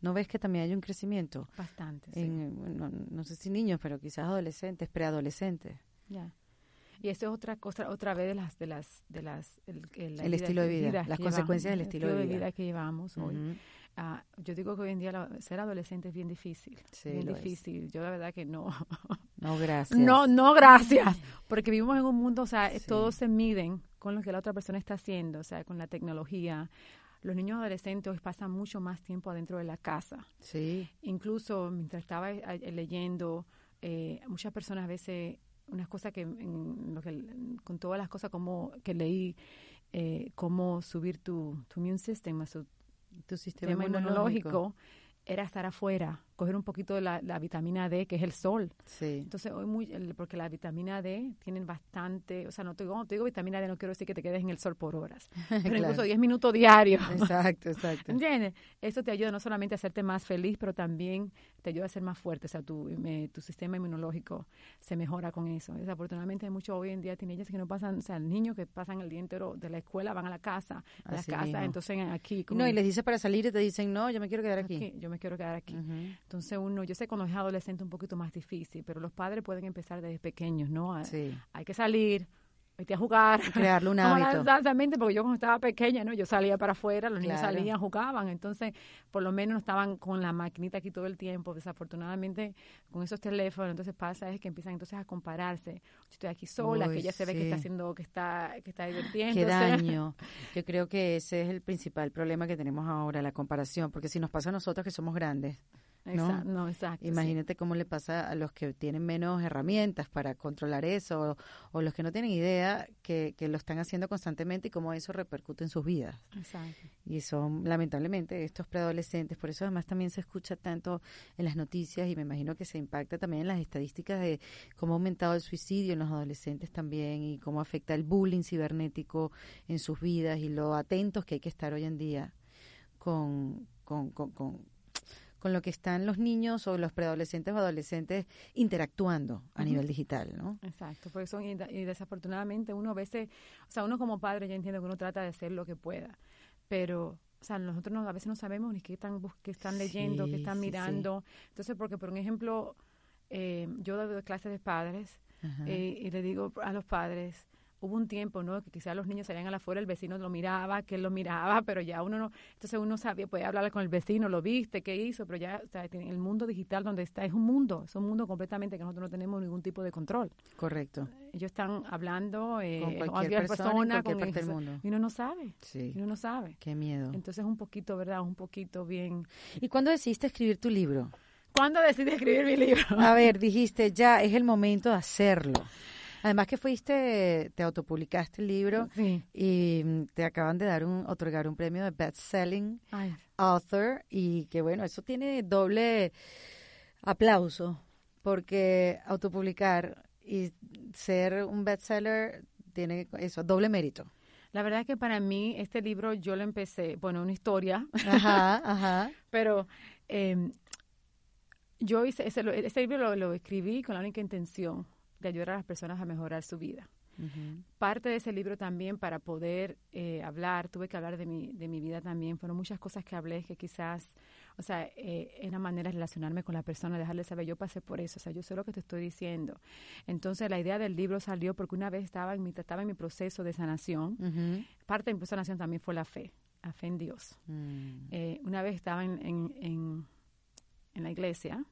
A: ¿No ves que también hay un crecimiento?
B: Bastante,
A: sí. no, no sé si niños, pero quizás adolescentes, preadolescentes.
B: Ya. Y eso es otra cosa, otra vez de las, de las, de las,
A: el, el, estilo de vida, las consecuencias del estilo, de,
B: vida. que llevamos hoy. Ah, yo digo que hoy en día ser adolescente es bien difícil, sí, bien difícil. Yo la verdad que no.
A: No, [laughs] gracias.
B: No, no, gracias. Porque vivimos en un mundo, o sea, todos se miden con lo que la otra persona está haciendo, o sea, con la tecnología. Los niños adolescentes hoy pasan mucho más tiempo adentro de la casa.
A: Sí.
B: Incluso mientras estaba eh, leyendo, eh, muchas personas a veces unas cosas que, en lo que con todas las cosas como que leí eh, cómo subir tu, tu immune system, tu, sistema, inmunológico. era estar afuera, coger un poquito de la, vitamina D, que es el sol.
A: Sí.
B: Entonces, hoy muy, porque la vitamina D tienen bastante, o sea, no te, digo, te digo vitamina D, no quiero decir que te quedes en el sol por horas, [laughs] pero incluso 10 minutos diarios.
A: Exacto, exacto.
B: ¿Entiendes? Eso te ayuda no solamente a hacerte más feliz, pero también te ayuda a ser más fuerte, o sea, tu, tu sistema inmunológico se mejora con eso. Desafortunadamente hay muchos hoy en día teenagers que no pasan, o sea, niños que pasan el día entero de la escuela, van a la casa, a la casa, entonces aquí.
A: no, y les dices para salir y te dicen, no, yo me quiero quedar aquí.
B: yo me quiero quedar aquí. Entonces uno, yo sé cuando es adolescente un poquito más difícil, pero los padres pueden empezar desde pequeños, ¿no?
A: Sí.
B: Hay que salir, metí a jugar.
A: Crearle un [laughs] hábito.
B: Exactamente, porque yo cuando estaba pequeña, ¿no? Yo salía para afuera, los niños salían, jugaban, entonces por lo menos no estaban con la maquinita aquí todo el tiempo. Desafortunadamente, con esos teléfonos, entonces pasa es que empiezan entonces a compararse. Yo estoy aquí sola, que ella se ve que está haciendo, que está, que está divirtiendo.
A: Qué daño. [laughs] Yo creo que ese es el principal problema que tenemos ahora, la comparación, porque si nos pasa a nosotros que somos grandes, ¿no?
B: Exacto,
A: Imagínate cómo le pasa a los que tienen menos herramientas para controlar eso o, los que no tienen idea que, que, lo están haciendo constantemente y cómo eso repercute en sus vidas.
B: Exacto.
A: Y son lamentablemente estos preadolescentes, por eso además también se escucha tanto en las noticias y me imagino que se impacta también en las estadísticas de cómo ha aumentado el suicidio en los adolescentes también y cómo afecta el bullying cibernético en sus vidas y lo atentos que hay que estar hoy en día con, con, con con lo que están los niños o los preadolescentes o adolescentes interactuando a nivel digital, ¿no?
B: Exacto, porque son, y, desafortunadamente uno a veces, o sea, uno como padre ya entiendo que uno trata de hacer lo que pueda, pero o sea, nosotros a veces no sabemos ni qué están, qué están leyendo, qué están mirando. Entonces, porque por un ejemplo, eh, yo doy clases de padres eh, y le digo a los padres, hubo un tiempo, ¿no? Que quizás los niños salían a la afuera, el vecino lo miraba, que él lo miraba, pero ya uno no, entonces uno sabía, puede hablar con el vecino, lo viste, qué hizo, pero ya, o sea, el mundo digital donde está es un mundo, es un mundo completamente que nosotros no tenemos ningún tipo de control.
A: Correcto.
B: Ellos están hablando
A: eh, con cualquier, persona, en cualquier parte del mundo.
B: Y uno no sabe.
A: Sí.
B: Y uno no sabe.
A: Qué miedo.
B: Entonces un poquito, ¿verdad? Un poquito bien.
A: ¿Y cuándo decidiste escribir tu libro?
B: ¿Cuándo decidí escribir mi libro?
A: A ver, dijiste, ya es el momento de hacerlo. Además que fuiste, te autopublicaste el libro y mm, te acaban de dar un, otorgar un premio de Best Selling Author y que bueno, eso tiene doble aplauso porque autopublicar y ser un bestseller tiene eso, doble mérito.
B: La verdad es que para mí este libro yo lo empecé, bueno, una historia,
A: ajá, [laughs] ajá.
B: pero eh, yo hice, ese, ese libro lo, lo, escribí con la única intención de ayudar a las personas a mejorar su vida. Parte de ese libro también para poder eh, hablar, tuve que hablar de mi, de mi vida también. Fueron muchas cosas que hablé que quizás, o sea, eh, era manera de relacionarme con la persona, dejarle saber, yo pasé por eso, o sea, yo sé lo que te estoy diciendo. Entonces la idea del libro salió porque una vez estaba en mi, estaba en mi proceso de sanación. Parte de mi proceso de sanación también fue la fe, la fe en Dios. Mm. Eh, una vez estaba en, en, en, en la iglesia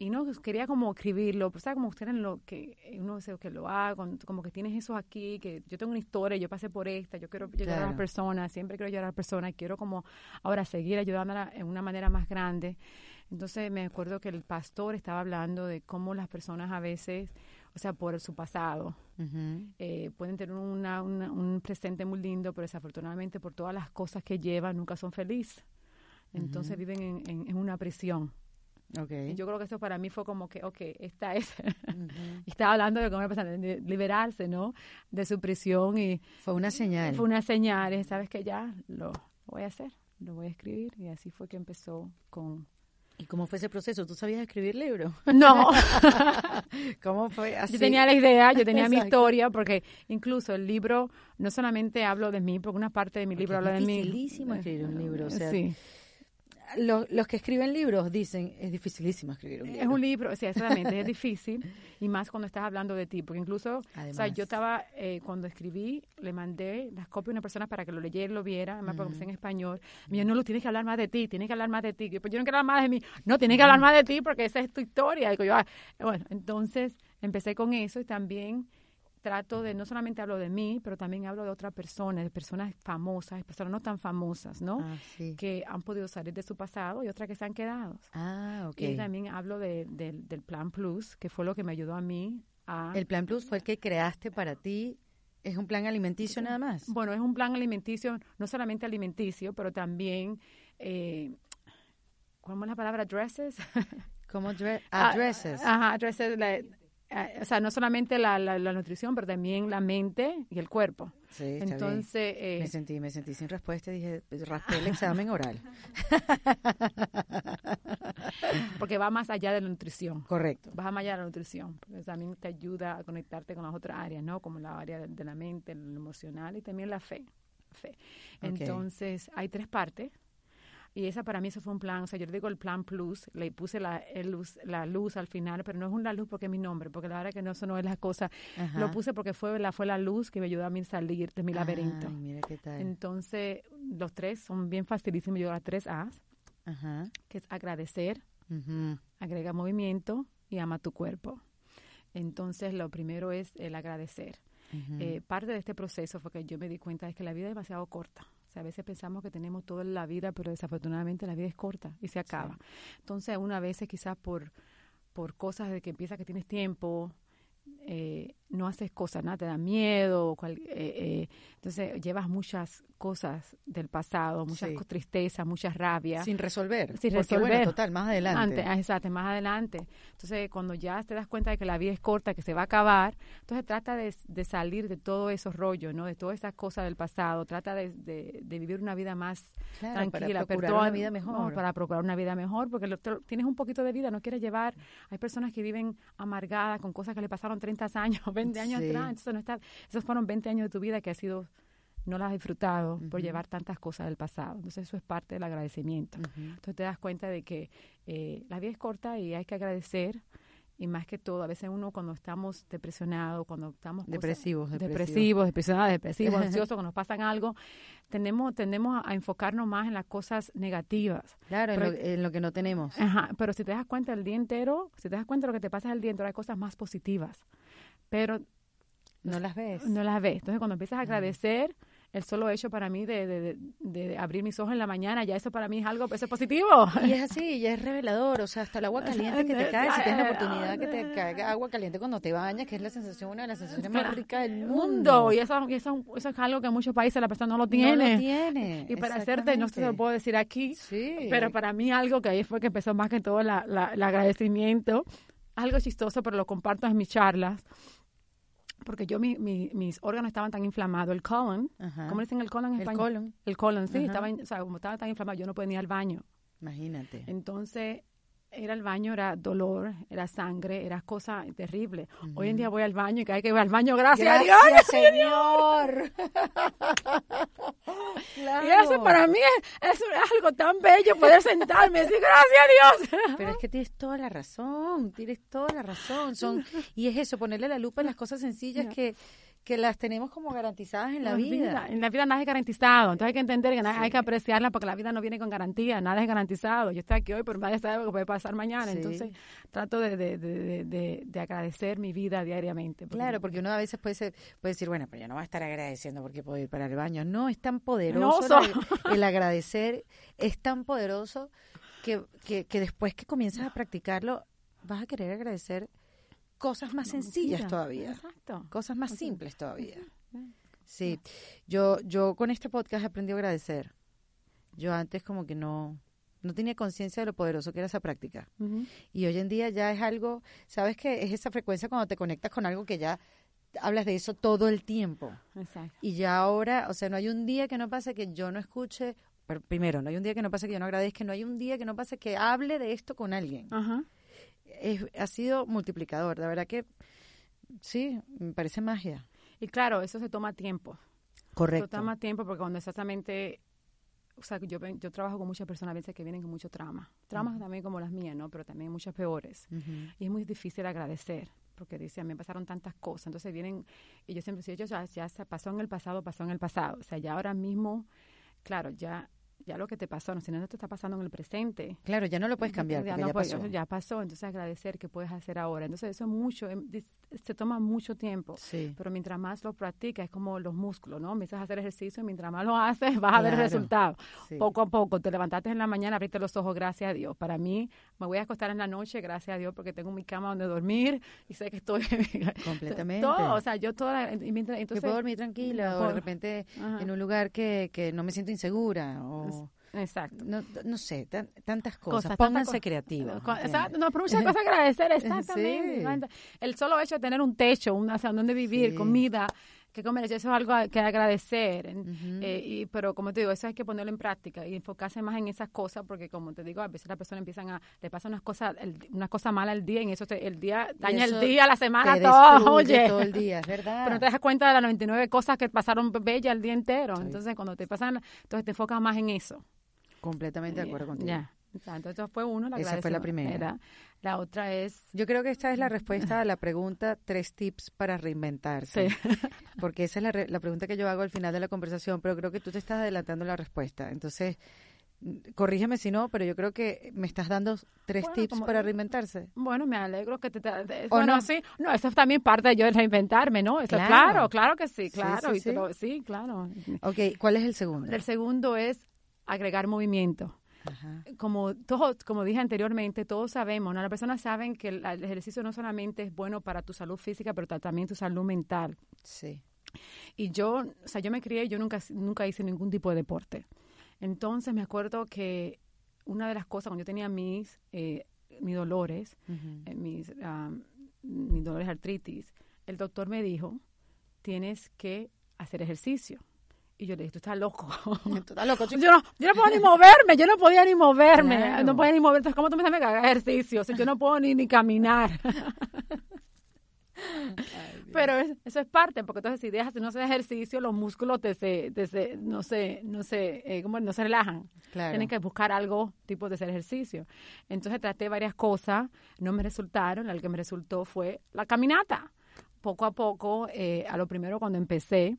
B: y no quería como escribirlo, pues, como ustedes lo que uno dice que lo hago, como que tienes eso aquí, que yo tengo una historia, yo pasé por esta, yo quiero ayudar a las personas, siempre quiero ayudar a las personas, quiero como ahora seguir ayudándola en una manera más grande. Entonces me acuerdo que el pastor estaba hablando de cómo las personas a veces, o sea, por su pasado, eh, pueden tener una, un presente muy lindo, pero desafortunadamente por todas las cosas que llevan nunca son felices. Entonces viven en, en una prisión.
A: Okay.
B: yo creo que eso para mí fue como que, ok, esta es, [laughs] estaba hablando de cómo de liberarse, ¿no? De su prisión y...
A: Fue una señal.
B: Fue una señal, ¿sabes que Ya lo, voy a hacer, lo voy a escribir y así fue que empezó con...
A: ¿Y cómo fue ese proceso? ¿Tú sabías escribir libros? [laughs]
B: No. [laughs]
A: ¿Cómo fue así?
B: Yo tenía la idea, yo tenía mi historia, porque incluso el libro, no solamente hablo de mí, porque una parte de mi libro habla de mí.
A: Es dificilísimo escribir un libro, o sea,
B: sí
A: los que escriben libros dicen, es dificilísimo escribir un libro.
B: Es un libro, sí, exactamente, es [laughs] difícil, y más cuando estás hablando de ti, porque incluso, o sea, yo estaba, eh, cuando escribí, le mandé las copias a una persona para que lo leyera y lo viera, además porque es en español, me dijo, no, lo tienes que hablar más de ti, tienes que hablar más de ti, pues yo no quiero hablar más de mí, no, tienes que hablar más de ti porque esa es tu historia, digo yo, ah, bueno, entonces empecé con eso y también trato de, no solamente hablo de mí, pero también hablo de otras personas, de personas famosas, de personas no tan famosas, ¿no?
A: Ah,
B: que han podido salir de su pasado y otras que se han quedado.
A: Ah, ok.
B: Y también hablo de, del Plan Plus, que fue lo que me ayudó a mí a...
A: El Plan Plus fue el que creaste para ti. ¿Es un plan alimenticio nada más?
B: Bueno, es un plan alimenticio, no solamente alimenticio, pero también... Eh, ¿Cómo es la palabra? ¿Dresses?
A: ¿Cómo [laughs] ah, dresses?
B: Ajá, dresses, o sea, no solamente la, la, nutrición, pero también la mente y el cuerpo.
A: Sí,
B: Entonces,
A: eh, me sentí, me sentí sin respuesta. Dije, raspé el examen oral. [laughs]
B: porque va más allá de la nutrición.
A: Correcto.
B: Va más allá de la nutrición, porque también te ayuda a conectarte con las otras áreas, ¿no? Como la área de, la mente, lo emocional y también la fe. fe. Entonces, hay tres partes. Y esa para mí eso fue un plan, o sea, yo le digo el plan plus, le puse la, luz, la luz al final, pero no es una luz porque es mi nombre, porque la verdad que no, eso no es la cosa. Lo puse porque fue la, fue la luz que me ayudó a mí salir de mi laberinto.
A: mira qué tal.
B: Entonces, los tres son bien facilísimos, yo las tres A's, que es agradecer, agrega movimiento y ama tu cuerpo. Entonces, lo primero es el agradecer. Eh, parte de este proceso fue que yo me di cuenta de que la vida es demasiado corta. Sea, a veces pensamos que tenemos toda la vida, pero desafortunadamente la vida es corta y se acaba. Entonces, una vez quizás por, por cosas de que empieza que tienes tiempo, eh, no haces cosas, nada, te da miedo, eh, eh, entonces llevas muchas cosas del pasado, muchas tristezas, muchas rabias.
A: Sin resolver.
B: Sin resolver.
A: total, más adelante.
B: Ah, exacto, más adelante. Entonces, cuando ya te das cuenta de que la vida es corta, que se va a acabar, entonces trata de, salir de todos esos rollos, ¿no? De todas esas cosas del pasado. Trata de, vivir una vida más tranquila.
A: Para procurar una vida mejor.
B: para procurar una vida mejor, porque tienes un poquito de vida, no quieres llevar... Hay personas que viven amargadas con cosas que le pasaron 30 años, 20 años atrás. Entonces, no está, esos fueron 20 años de tu vida que ha sido no las has disfrutado por llevar tantas cosas del pasado. Entonces eso es parte del agradecimiento. Entonces te das cuenta de que eh, la vida es corta y hay que agradecer. Y más que todo, a veces uno cuando estamos depresionados, cuando estamos
A: depresivos,
B: depresivos, depresionados, depresivos, [laughs] ansiosos, cuando nos pasan algo, tenemos, tendemos a enfocarnos más en las cosas negativas.
A: Claro, en, lo, que no tenemos.
B: Ajá, pero si te das cuenta el día entero, si te das cuenta de lo que te pasa el día entero, hay cosas más positivas. Pero
A: no las ves.
B: No las ves. Entonces, cuando empiezas a agradecer, el solo hecho para mí de, de, de, abrir mis ojos en la mañana, ya eso para mí es algo eso es positivo.
A: Y es así, ya es revelador, o sea, hasta el agua [laughs] caliente que te cae, si tienes la oportunidad que te caiga agua caliente cuando te bañas, que es la sensación, una de las sensaciones más ricas del mundo.
B: Y eso, eso, eso, es algo que en muchos países la persona no lo tiene.
A: No lo tiene.
B: Y para hacerte, no se lo puedo decir aquí, pero para mí algo que ahí fue que empezó más que todo la, la, el agradecimiento, algo chistoso, pero lo comparto en mis charlas porque yo mi, mis órganos estaban tan inflamados, el colon, ¿cómo dicen el colon en español?
A: El colon.
B: El colon, sí, estaba, o sea, como estaba tan inflamado, yo no podía ir al baño.
A: Imagínate.
B: Entonces, era el baño, era dolor, era sangre, era cosa terrible. Hoy en día voy al baño y cada vez que voy al baño, gracias, a Dios.
A: Señor. [laughs]
B: Y eso para mí es, algo tan bello poder sentarme y decir gracias a Dios.
A: Pero es que tienes toda la razón, tienes toda la razón. Son, [laughs] y es eso, ponerle la lupa en las cosas sencillas que que las tenemos como garantizadas en la, vida.
B: En la vida nada es garantizado. Entonces hay que entender que hay que apreciarla porque la vida no viene con garantía, nada es garantizado. Yo estoy aquí hoy, pero nadie sabe lo que puede pasar mañana. Entonces trato de, de, de, de, agradecer mi vida diariamente.
A: claro, porque uno a veces puede, puede decir, bueno, pero yo no voy a estar agradeciendo porque puedo ir para el baño. No, es tan poderoso el, agradecer, es tan poderoso que, que, que después que comienzas a practicarlo, vas a querer agradecer cosas más sencillas todavía. Exacto. Cosas más simples todavía. Sí, yo, yo con este podcast aprendí a agradecer. Yo antes como que no, no tenía conciencia de lo poderoso que era esa práctica. Y hoy en día ya es algo, ¿sabes qué? Es esa frecuencia cuando te conectas con algo que ya hablas de eso todo el tiempo. Exacto. Y ya ahora, o sea, no hay un día que no pase que yo no escuche, pero primero, no hay un día que no pase que yo no agradezca, no hay un día que no pase que hable de esto con alguien. Ajá ha sido multiplicador. La verdad que sí, me parece magia.
B: Y claro, eso se toma tiempo.
A: Correcto. Se
B: toma tiempo porque cuando exactamente o sea, yo, yo trabajo con muchas personas a veces que vienen con mucho trauma. Traumas también como las mías, ¿no? Pero también muchas peores. Y es muy difícil agradecer, porque dice, me pasaron tantas cosas. Entonces vienen, y yo siempre digo, ya, ya pasó en el pasado, pasó en el pasado. O sea, ya ahora mismo, claro, ya ya lo que te pasó, no, si no te está pasando en el presente.
A: Claro, ya no lo puedes cambiar. Ya, ya, pasó.
B: ya pasó, entonces agradecer que puedes hacer ahora. Entonces eso es mucho, em, se toma mucho tiempo, sí. pero mientras más lo practicas, es como los músculos, ¿no? Empiezas a hacer ejercicio y mientras más lo haces, vas a ver el resultado. Poco a poco, te levantaste en la mañana, abriste los ojos, gracias a Dios. Para mí, me voy a acostar en la noche, gracias a Dios, porque tengo mi cama donde dormir y sé que estoy... [laughs]
A: Completamente.
B: Todo, o sea, yo toda... Entonces,
A: que puedo dormir tranquila o de repente en un lugar que, que no me siento insegura o...
B: Exacto.
A: No, no sé, tantas cosas. Pónganse creativos.
B: Exacto, no, pero muchas cosas agradecer, [laughs] exactamente. El solo hecho de tener un techo, una, o donde vivir, comida, que comer, eso es algo que agradecer. Eh, y, pero como te digo, eso hay que ponerlo en práctica y enfocarse más en esas cosas, porque como te digo, a veces las personas empiezan a, le pasan unas cosas, una cosa mala al día y eso el día daña el día, la semana, todo, oye.
A: todo el día, verdad.
B: Pero no te das cuenta de las 99 cosas que pasaron bellas el día entero. Entonces, cuando te pasan, entonces te enfocas más en eso.
A: Completamente de acuerdo contigo.
B: Ya. Exacto, eso fue uno. La
A: Esa fue la primera.
B: Era. La otra es...
A: Yo creo que esta es la [laughs] respuesta a la pregunta tres tips para reinventarse.
B: Sí. [laughs]
A: Porque esa es la, la pregunta que yo hago al final de la conversación, pero creo que tú te estás adelantando la respuesta. Entonces, corrígeme si no, pero yo creo que me estás dando tres
B: Bueno,
A: tips
B: como-
A: para reinventarse.
B: Bueno, me alegro que te... te- te-
A: ¿O
B: bueno,
A: no?
B: sí. No, eso es también parte de yo de reinventarme, ¿no? Eso,
A: Claro.
B: claro. claro, que sí, claro.
A: sí,
B: y te
A: sí.
B: lo- sí, claro.
A: Ok, ¿cuál es el segundo?
B: El segundo es agregar movimiento.
A: Ajá.
B: como todos, como dije anteriormente, todos sabemos, ¿no? Las personas saben que el, el ejercicio no solamente es bueno para tu salud física, pero ta- también tu salud mental.
A: Sí.
B: Y yo, o sea, yo me crié, yo nunca, nunca hice ningún tipo de deporte. Entonces me acuerdo que una de las cosas, cuando yo tenía mis, eh, mis dolores, eh, mis, mis dolores de artritis, el doctor me dijo, tienes que hacer ejercicio. Y yo le dije, tú estás loco. [laughs]
A: Tú estás loco, [laughs] chico.
B: Yo no, yo no puedo ni moverme, yo no podía ni moverme,
A: Claro.
B: no podía ni moverme. Entonces, ¿cómo tú me sabes que haga ejercicio? O sea, yo no puedo ni, ni caminar. [laughs] Pero es- eso es parte, porque entonces si dejas, si no haces ejercicio, los músculos te se, te se- no se, no se, eh, no se relajan.
A: Claro.
B: Tienes que buscar algo tipo de hacer ejercicio. Entonces traté varias cosas, no me resultaron, la que me resultó fue la caminata. Poco a poco, eh, a lo primero cuando empecé,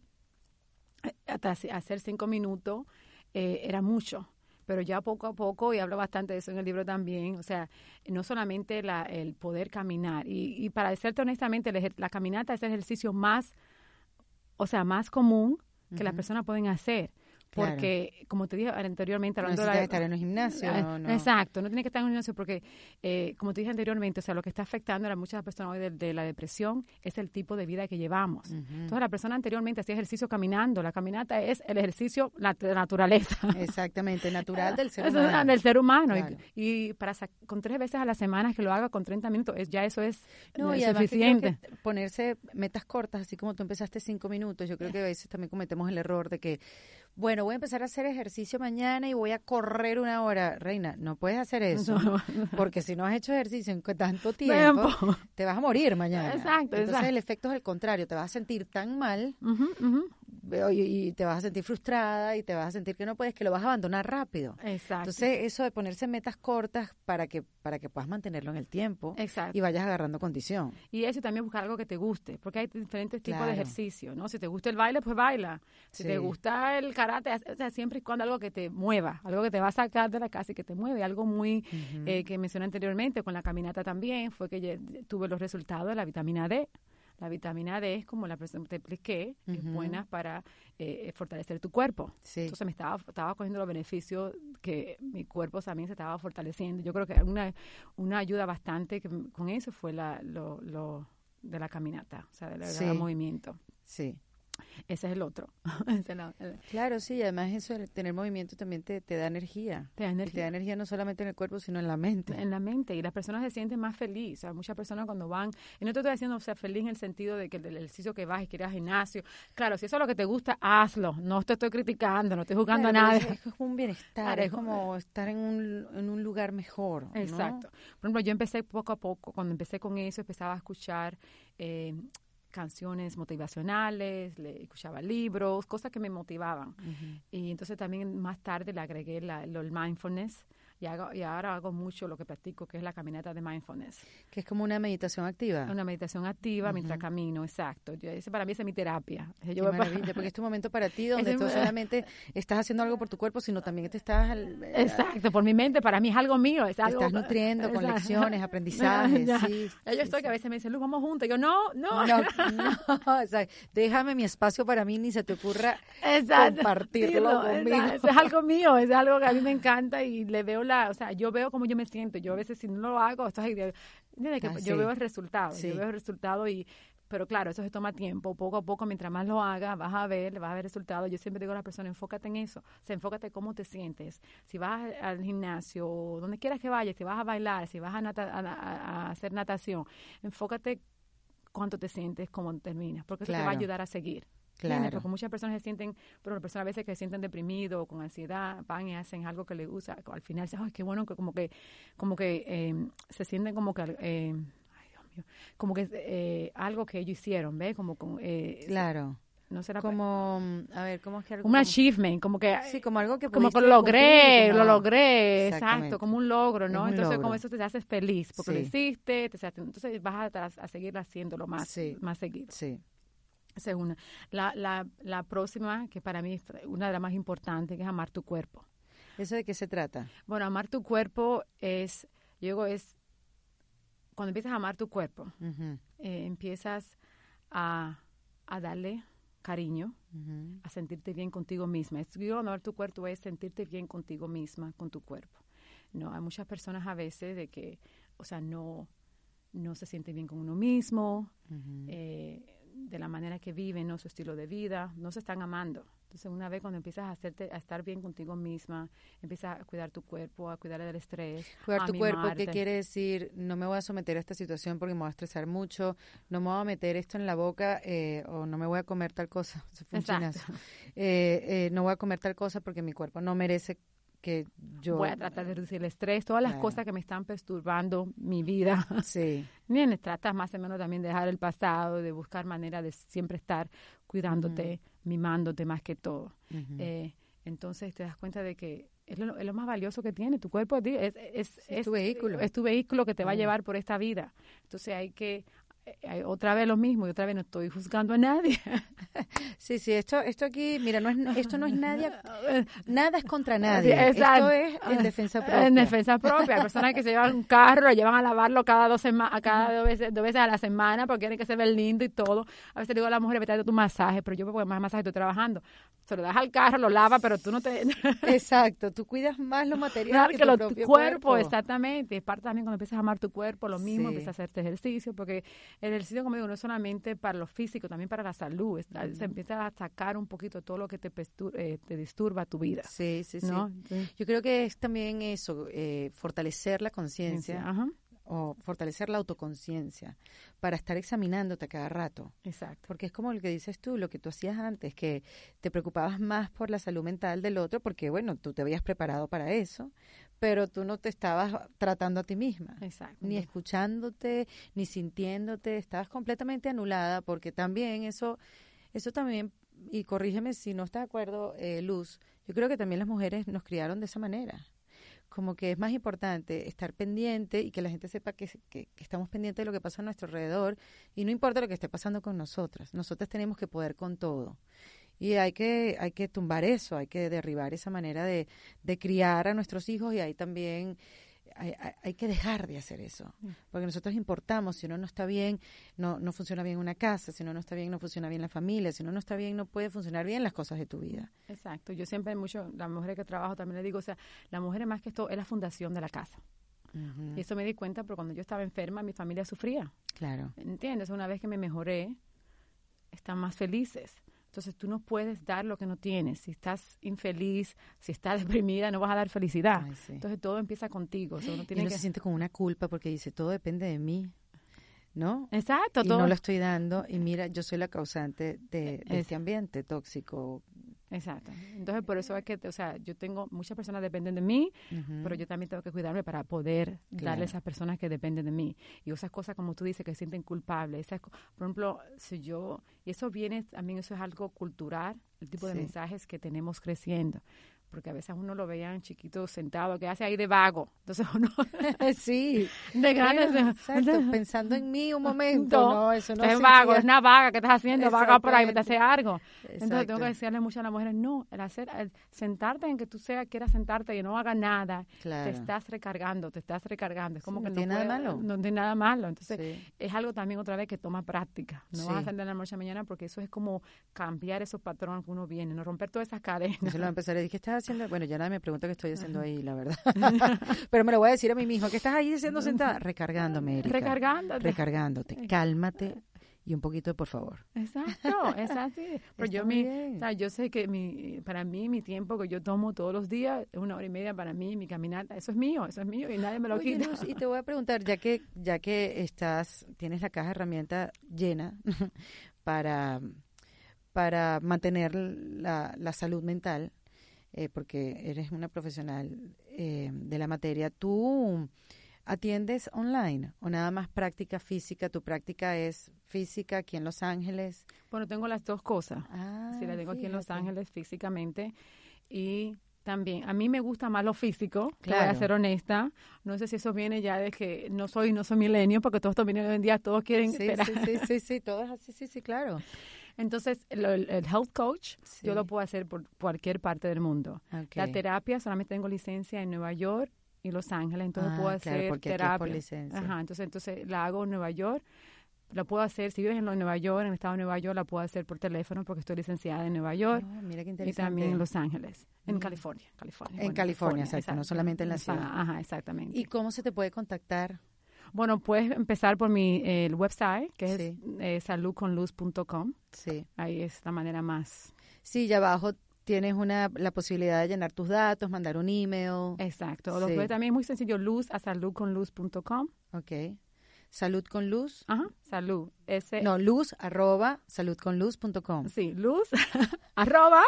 B: hasta hace- hacer cinco minutos, eh, era mucho. Pero ya poco a poco, y hablo bastante de eso en el libro también, o sea, no solamente la, el poder caminar, y, y para decirte honestamente, la caminata es el ejercicio más, o sea, más común que las personas pueden hacer.
A: Claro.
B: Porque, como te dije anteriormente,
A: No
B: hablando de
A: necesitas
B: la-
A: estar en un gimnasio,
B: Ah,
A: no, no.
B: Exacto, no tiene que estar en un gimnasio porque, eh, como te dije anteriormente, o sea, lo que está afectando a muchas personas hoy de, de la depresión es el tipo de vida que llevamos. Entonces, la persona anteriormente hacía ejercicio caminando, la caminata es el ejercicio de naturaleza.
A: Exactamente, natural [laughs] del ser
B: Eso
A: humano.
B: del ser humano. Y-
A: Claro.
B: Y, para con tres veces a la semana que lo haga con 30 minutos, es, ya eso es,
A: No,
B: es
A: y que
B: suficiente.
A: que ponerse metas cortas, así como tú empezaste cinco minutos, yo creo que a veces también cometemos el error de que, bueno, voy a empezar a hacer ejercicio mañana y voy a correr una hora. Reina, no puedes hacer [laughs] eso,
B: No.
A: porque si no has hecho ejercicio en tanto tiempo,
B: Tiempo.
A: te vas a morir mañana.
B: Exacto,
A: Entonces
B: exacto.
A: el efecto es el contrario, te vas a sentir tan mal veo, y, y te vas a sentir frustrada y te vas a sentir que no puedes, que lo vas a abandonar rápido.
B: Exacto.
A: Entonces, eso de ponerse metas cortas para que para que puedas mantenerlo en el tiempo
B: Exacto.
A: y vayas agarrando condición.
B: Y eso también buscar algo que te guste, porque hay diferentes tipos
A: Claro.
B: de ejercicio, ¿no? Si te gusta el baile, pues baila. Si
A: Sí.
B: te gusta el karate, o sea, siempre y cuando algo que te mueva, algo que te va a sacar de la casa y que te mueve, algo muy eh, que mencioné anteriormente con la caminata también, fue que tuve los resultados de la vitamina D. La vitamina D es como la persona te expliqué, es
A: Ujú.
B: buena para eh, fortalecer tu cuerpo.
A: Sí.
B: Entonces me estaba, estaba cogiendo los beneficios que mi cuerpo también se estaba fortaleciendo. Yo creo que una, una ayuda bastante que, con eso fue la, lo, lo de la caminata, o sea, del
A: Sí.
B: movimiento.
A: Sí.
B: Ese es el otro. [laughs]
A: Claro, sí, y además eso tener movimiento también te, te da energía.
B: te da
A: Y te da
B: energía
A: energía no solamente en el cuerpo, sino en la mente.
B: en la mente y las personas se sienten más felices. O sea, muchas personas cuando van, y no te estoy diciendo ser feliz en el sentido de que el ejercicio que vas y quieres ir al gimnasio. Claro, si eso es lo que te gusta, hazlo. No te estoy criticando, no estoy jugando
A: Claro,
B: a nada.
A: Es, es como un bienestar,
B: Claro,
A: es como estar en un, en un lugar mejor. ¿no?
B: Exacto. Por ejemplo, yo empecé poco a poco, cuando empecé con eso, empezaba a escuchar eh, canciones motivacionales, le escuchaba libros, cosas que me motivaban. Y entonces también más tarde le agregué la, lo, el mindfulness y, hago, y ahora hago mucho lo que practico, que es la caminata de mindfulness.
A: Que es como una meditación activa.
B: Una meditación activa mientras
A: Ujú.
B: camino, exacto. Yo, ese para mí es mi terapia.
A: Qué
B: Yo voy pa-
A: maravilla, porque es tu momento para ti, [laughs] donde tú solamente estás haciendo algo por tu cuerpo, sino también te estás, eh,
B: Exacto, por mi mente, para mí es algo mío, es
A: te
B: algo...
A: estás nutriendo con
B: Exacto.
A: lecciones, [laughs] aprendizajes.
B: Ya.
A: sí,
B: Ya yo
A: sí,
B: estoy
A: sí.
B: que a veces me dicen, Luz, vamos juntos. Y yo, no, no.
A: No, no, [laughs] o sea, déjame mi espacio para mí, ni se te ocurra
B: Exacto.
A: compartirlo
B: Dilo,
A: conmigo.
B: exacto. Eso es algo mío, es algo que a mí me encanta y le veo la, o sea, yo veo cómo yo me siento. Yo a veces si no lo hago, esto es. Que
A: Ah,
B: yo
A: sí.
B: veo el resultado,
A: Sí.
B: yo veo el resultado y pero claro, eso se toma tiempo, poco a poco, mientras más lo hagas, vas a ver, vas a ver resultados. Yo siempre digo a la persona, enfócate en eso, o sea, enfócate cómo te sientes. Si vas al- gimnasio, donde quieras que vayas, si vas a bailar, si vas a, nata- a- a- hacer natación, enfócate cuánto te sientes, cómo terminas, porque eso te va a ayudar a seguir.
A: Claro.
B: Porque muchas personas se sienten, pero las personas a veces que se sienten deprimidos o con ansiedad, van y hacen algo que les gusta, al final dicen, ay, qué bueno, que como que, como que eh, se sienten como que, eh, ay, Dios mío, como que eh, algo que ellos hicieron, ¿ves? Como con, eh,
A: Claro.
B: no será
A: como a ver cómo es que algo
B: un achievement como que
A: sí como algo que
B: como que lo logré lo logré exacto como un logro no entonces como eso te haces feliz porque lo hiciste te, entonces vas a, a seguir haciéndolo más más seguido.
A: Sí
B: esa es una la, la, la próxima que para mí es una de las más importantes que es amar tu cuerpo.
A: Eso de qué se trata
B: bueno amar tu cuerpo es yo digo es cuando empiezas a amar tu cuerpo eh, empiezas a, a darle cariño, a sentirte bien contigo misma. Yo amar tu cuerpo es sentirte bien contigo misma, con tu cuerpo. No, hay muchas personas a veces de que, o sea, no, no se sienten bien con uno mismo, eh, de la manera que viven, ¿no? su estilo de vida, no se están amando. Entonces, una vez cuando empiezas a hacerte, a estar bien contigo misma, empiezas a cuidar tu cuerpo, a cuidar del estrés.
A: Cuidar tu cuerpo, ¿qué quiere decir? No me voy a someter a esta situación porque me voy a estresar mucho, no me voy a meter esto en la boca eh, o no me voy a comer tal cosa. [laughs] eh, eh, no voy a comer tal cosa porque mi cuerpo no merece que yo...
B: Voy a tratar de reducir el estrés, todas las cosas que me están perturbando mi vida. [laughs]
A: Sí.
B: Bien, tratas más o menos también de dejar el pasado, de buscar manera de siempre estar cuidándote, mimándote más que todo. eh, entonces te das cuenta de que es lo, es lo, más valioso que tiene. Tu cuerpo es, es, es,
A: tu vehículo.
B: Es tu vehículo que te va a llevar por esta vida. Entonces hay que otra vez lo mismo y otra vez no estoy juzgando a nadie. [laughs]
A: Sí, sí, esto esto aquí, mira, no es esto no es nadie [laughs] nada es contra nadie. Esto es en defensa propia.
B: En defensa propia, hay personas que se llevan un carro, lo llevan a lavarlo cada dos semanas, cada dos veces, dos veces a la semana porque quieren que se vea lindo y todo. A veces digo a la mujer, vete a tu masaje, pero yo pongo más masaje, estoy trabajando. Se lo das al carro, lo lava, pero tú no te [laughs]
A: Exacto, tú cuidas más lo material que, tu propio
B: cuerpo, exactamente. Es parte también cuando empiezas a amar tu cuerpo, lo mismo, empiezas a hacer este ejercicio porque el ejercicio, como digo, no es solamente para lo físico, también para la salud. Se empieza a sacar un poquito todo lo que te, eh, te disturba tu vida.
A: Sí, sí, sí. Yo creo que es también eso, eh, fortalecer la conciencia. o fortalecer la autoconciencia para estar examinándote cada rato.
B: Exacto.
A: Porque es como lo que dices tú, lo que tú hacías antes, que te preocupabas más por la salud mental del otro, porque bueno, tú te habías preparado para eso, pero tú no te estabas tratando a ti misma,
B: Exacto.
A: ni escuchándote, ni sintiéndote, estabas completamente anulada, porque también eso, eso también, y corrígeme si no estás de acuerdo, eh, Luz, yo creo que también las mujeres nos criaron de esa manera. Como que es más importante estar pendiente y que la gente sepa que, que, que estamos pendientes de lo que pasa a nuestro alrededor y no importa lo que esté pasando con nosotras. Nosotras tenemos que poder con todo. Y hay que, hay que tumbar eso, hay que derribar esa manera de, de criar a nuestros hijos y hay también hay, hay, que dejar de hacer eso, mm. porque nosotros importamos, si uno no está bien, no, no funciona bien una casa, si uno no está bien, no funciona bien la familia, si uno no está bien, no puede funcionar bien las cosas de tu vida.
B: Exacto, yo siempre mucho, las mujeres que trabajo también le digo, o sea, la mujer más que esto es la fundación de la casa. Y eso me di cuenta porque cuando yo estaba enferma, mi familia sufría.
A: Claro.
B: ¿Entiendes? Una vez que me mejoré, están más felices. Entonces tú no puedes dar lo que no tienes. Si estás infeliz, si estás [laughs] deprimida, no vas a dar felicidad. Entonces todo empieza contigo. O
A: uno tiene que... se siente con una culpa porque dice, todo depende de mí. ¿No?
B: Exacto.
A: Y no lo estoy dando. Y mira, yo soy la causante de, de este ambiente tóxico,
B: Exacto. Entonces, por eso es que, o sea, yo tengo, muchas personas dependen de mí, pero yo también tengo que cuidarme para poder darle a esas personas que dependen de mí. Y esas cosas, como tú dices, que se sienten culpables. Esas, por ejemplo, si yo, y eso viene, también eso es algo cultural, el tipo de mensajes que tenemos creciendo porque a veces uno lo veían chiquito sentado, que hace ahí de vago. Entonces [laughs] uno... [laughs]
A: sí.
B: De ganas
A: Exacto, [laughs] pensando en mí un momento. No, eso no
B: es vago, es una vaga que estás haciendo, vaga por ahí, te hace algo. Entonces tengo que decirle mucho a las mujeres, no, el hacer, el sentarte en que tú seas, quieras sentarte y no hagas nada, te estás recargando, te estás recargando. Es como que
A: no, tiene nada malo.
B: No tiene nada malo. Entonces es algo también otra vez que toma práctica. No vas a sentar en la noche a mañana porque eso es como cambiar esos patrones que uno viene, no romper todas esas cadenas.
A: Yo lo empezaré, dije, estás haciendo, bueno, ya nadie me pregunta qué estoy haciendo ahí, la verdad. [laughs] Pero me lo voy a decir a mí mismo, ¿qué estás ahí haciendo sentada? Recargándome, Erika.
B: Recargándote.
A: Recargándote. Cálmate y un poquito de por favor.
B: Exacto, es así. [laughs] Pero yo, mi, o sea, yo sé que mi, para mí mi tiempo que yo tomo todos los días es una hora y media para mí, mi caminata, eso es mío, eso es mío y nadie me lo quita.
A: y te voy a preguntar, ya que ya que estás, tienes la caja de herramientas llena [laughs] para para mantener la, la salud mental, eh, porque eres una profesional eh, de la materia, ¿tú ¿atiendes online o nada más práctica física? ¿Tu práctica es física aquí en Los Ángeles?
B: Bueno, tengo las dos cosas. Ah, sí, la tengo aquí en Los Ángeles físicamente y también. A mí me gusta más lo físico, claro. voy a ser honesta. No sé si eso viene ya de que no soy no soy milenio, porque todos también hoy en día todos quieren
A: sí, Sí, sí, sí, sí, todos así, sí, sí, claro.
B: Entonces, el, health coach yo lo puedo hacer por cualquier parte del mundo. La terapia solamente tengo licencia en Nueva York y Los Ángeles, entonces puedo ah, hacer terapia. Ajá, entonces, entonces la hago en Nueva York la puedo hacer, si vives en Nueva York, en el estado de Nueva York, la puedo hacer por teléfono porque estoy licenciada en Nueva York
A: oh, mira qué
B: y también en Los Ángeles, en mm. California, California.
A: En California, exacto, no solamente en la ciudad.
B: Ajá, exactamente.
A: ¿Y cómo se te puede contactar?
B: Bueno, puedes empezar por mi el website, que es eh, saludconluz.com.
A: Sí.
B: Ahí es la manera más.
A: Sí, ya abajo tienes una la posibilidad de llenar tus datos, mandar un email.
B: Exacto. Sí. Lo también es muy sencillo, luz a saludconluz.com.
A: Ok. Salud con luz.
B: Ajá, salud.
A: S no, luz arroba saludconluz.com.
B: Sí, luz [laughs] arroba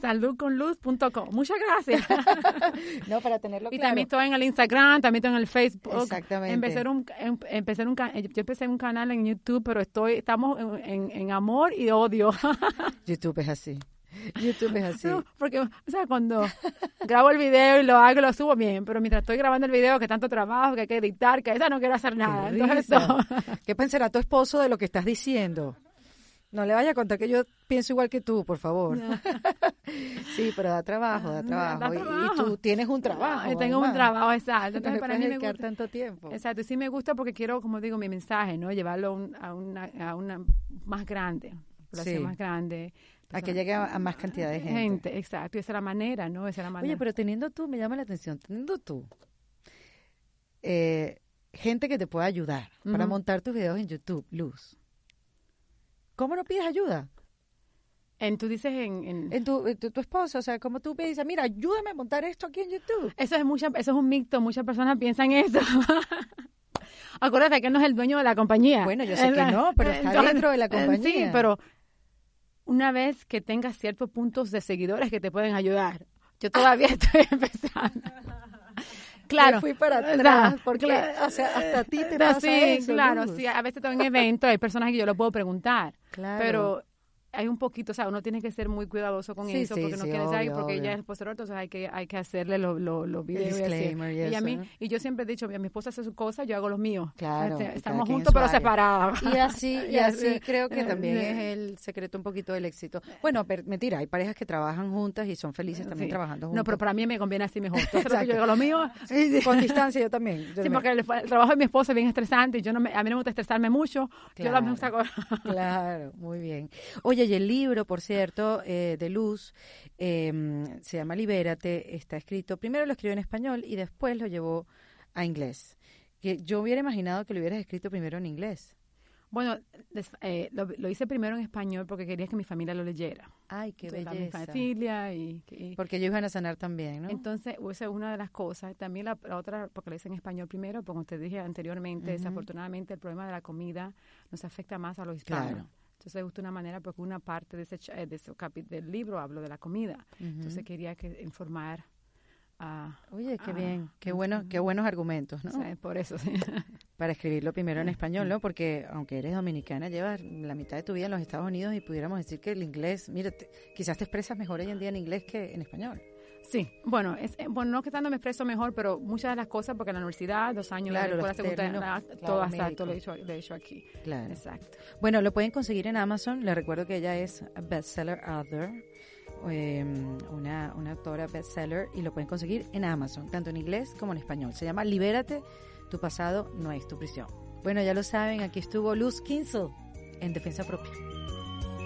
B: saludconluz.com. Muchas gracias. [laughs]
A: no, para tenerlo
B: claro. Y también estoy en el Instagram, también estoy en el Facebook.
A: Exactamente.
B: Empecé un, em, empecé un, yo empecé un canal en YouTube, pero estoy estamos en, en amor y odio. [laughs]
A: YouTube es así. [laughs] YouTube es así.
B: porque, o sea, cuando grabo el video y lo hago, lo subo bien, pero mientras estoy grabando el video, que tanto trabajo, que hay que editar, que esa no quiero hacer nada. [laughs]
A: ¿Qué pensará tu esposo de lo que estás diciendo? No le vaya a contar que yo pienso igual que tú, por favor. [laughs] sí, pero da trabajo, da trabajo. Y, tú tienes un trabajo.
B: tengo un trabajo, exacto.
A: Entonces, para mí me gusta tanto tiempo.
B: Exacto, y sí me gusta porque quiero, como digo, mi mensaje, ¿no? Llevarlo a, una, a una más grande, sí. más grande
A: a que llegue a, más cantidad de gente. Gente,
B: exacto. Esa es la manera, ¿no? Esa es la manera.
A: Oye, pero teniendo tú, me llama la atención, teniendo tú eh, gente que te pueda ayudar para montar tus videos en YouTube, Luz. ¿Cómo no pides ayuda?
B: En, tú dices en...
A: En, tu, tu, esposo, o sea, como tú pides, mira, ayúdame a montar esto aquí en YouTube.
B: Eso es, mucha, eso es un mito, muchas personas piensan eso. [laughs] Acuérdate que no es el dueño de la compañía.
A: Bueno, yo sé que no, pero [laughs] está dentro de la compañía.
B: Sí, pero una vez que tengas ciertos puntos de seguidores que te pueden ayudar. Yo todavía [laughs] estoy empezando. [laughs]
A: Claro. fui para atrás, porque, o sea, hasta a ti te [laughs] pasa
B: sí, Claro, sí, a veces estoy en eventos, hay personas que yo lo puedo preguntar. Claro. Pero hay un poquito, o sea, uno tiene que ser muy cuidadoso con eso, porque no quiere saber, porque ella es posterior, entonces hay que, hay que hacerle los lo, lo videos. Y, y, a mí, y yo siempre he dicho, mi esposa hace sus cosas, yo hago los míos.
A: Claro.
B: Este, estamos juntos, pero separados.
A: Y así, [laughs] y así creo que también es el secreto un poquito del éxito. Bueno, mentira, hay parejas que trabajan juntas y son felices también trabajando juntas.
B: No, pero para mí me conviene así mejor. Entonces, yo hago lo mío. [laughs]
A: Con distancia yo también.
B: sí, porque el, trabajo de mi esposa es bien estresante y yo no me, a mí no me gusta estresarme mucho. Yo lo gusta [laughs]
A: Claro, muy bien. Oye, y el libro, por cierto, eh, de Luz, em, se llama Libérate, está escrito, primero lo escribió en español y después lo llevó a inglés. Que yo hubiera imaginado que lo hubieras escrito primero en inglés.
B: Bueno, eh, lo, hice primero en español porque quería que mi familia lo leyera.
A: Ay, qué belleza.
B: Mi familia y,
A: Porque ellos iban a sanar también, ¿no?
B: Entonces, esa es una de las cosas. También la, otra, porque lo hice en español primero, como te dije anteriormente, desafortunadamente el problema de la comida nos afecta más a los hispanos. Claro. Entonces me gustó una manera porque una parte de ese, eh, de ese del libro hablo de la comida. Entonces quería que informar a...
A: Oye, qué bien, qué bueno, qué buenos argumentos, ¿no?
B: por eso sí. [laughs]
A: Para escribirlo primero en español, ¿no? Porque aunque eres dominicana, llevas la mitad de tu vida en los Estados Unidos y pudiéramos decir que el inglés, mira, quizás te expresas mejor hoy en día en inglés que en español.
B: Sí, bueno, es, eh, bueno, no que tanto me expreso mejor, pero muchas de las cosas, porque en la universidad, dos años,
A: claro,
B: la escuela secundaria, todo lo he, hecho, lo he hecho aquí.
A: Claro. Exacto. Bueno, lo pueden conseguir en Amazon. Les recuerdo que ella es bestseller author, em, una, una autora bestseller, y lo pueden conseguir en Amazon, tanto en inglés como en español. Se llama Libérate, tu pasado no es tu prisión. Bueno, ya lo saben, aquí estuvo Luz Kinsel en Defensa Propia.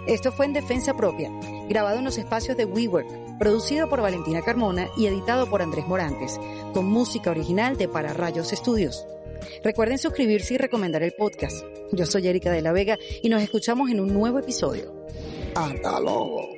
A: Esto fue en Defensa Propia, grabado en los espacios de WeWork, producido por Valentina Carmona y editado por Andrés Morantes, con música original de Para Rayos Estudios. Recuerden suscribirse y recomendar el podcast. Yo soy Erika de la Vega y nos escuchamos en un nuevo episodio. Hasta luego.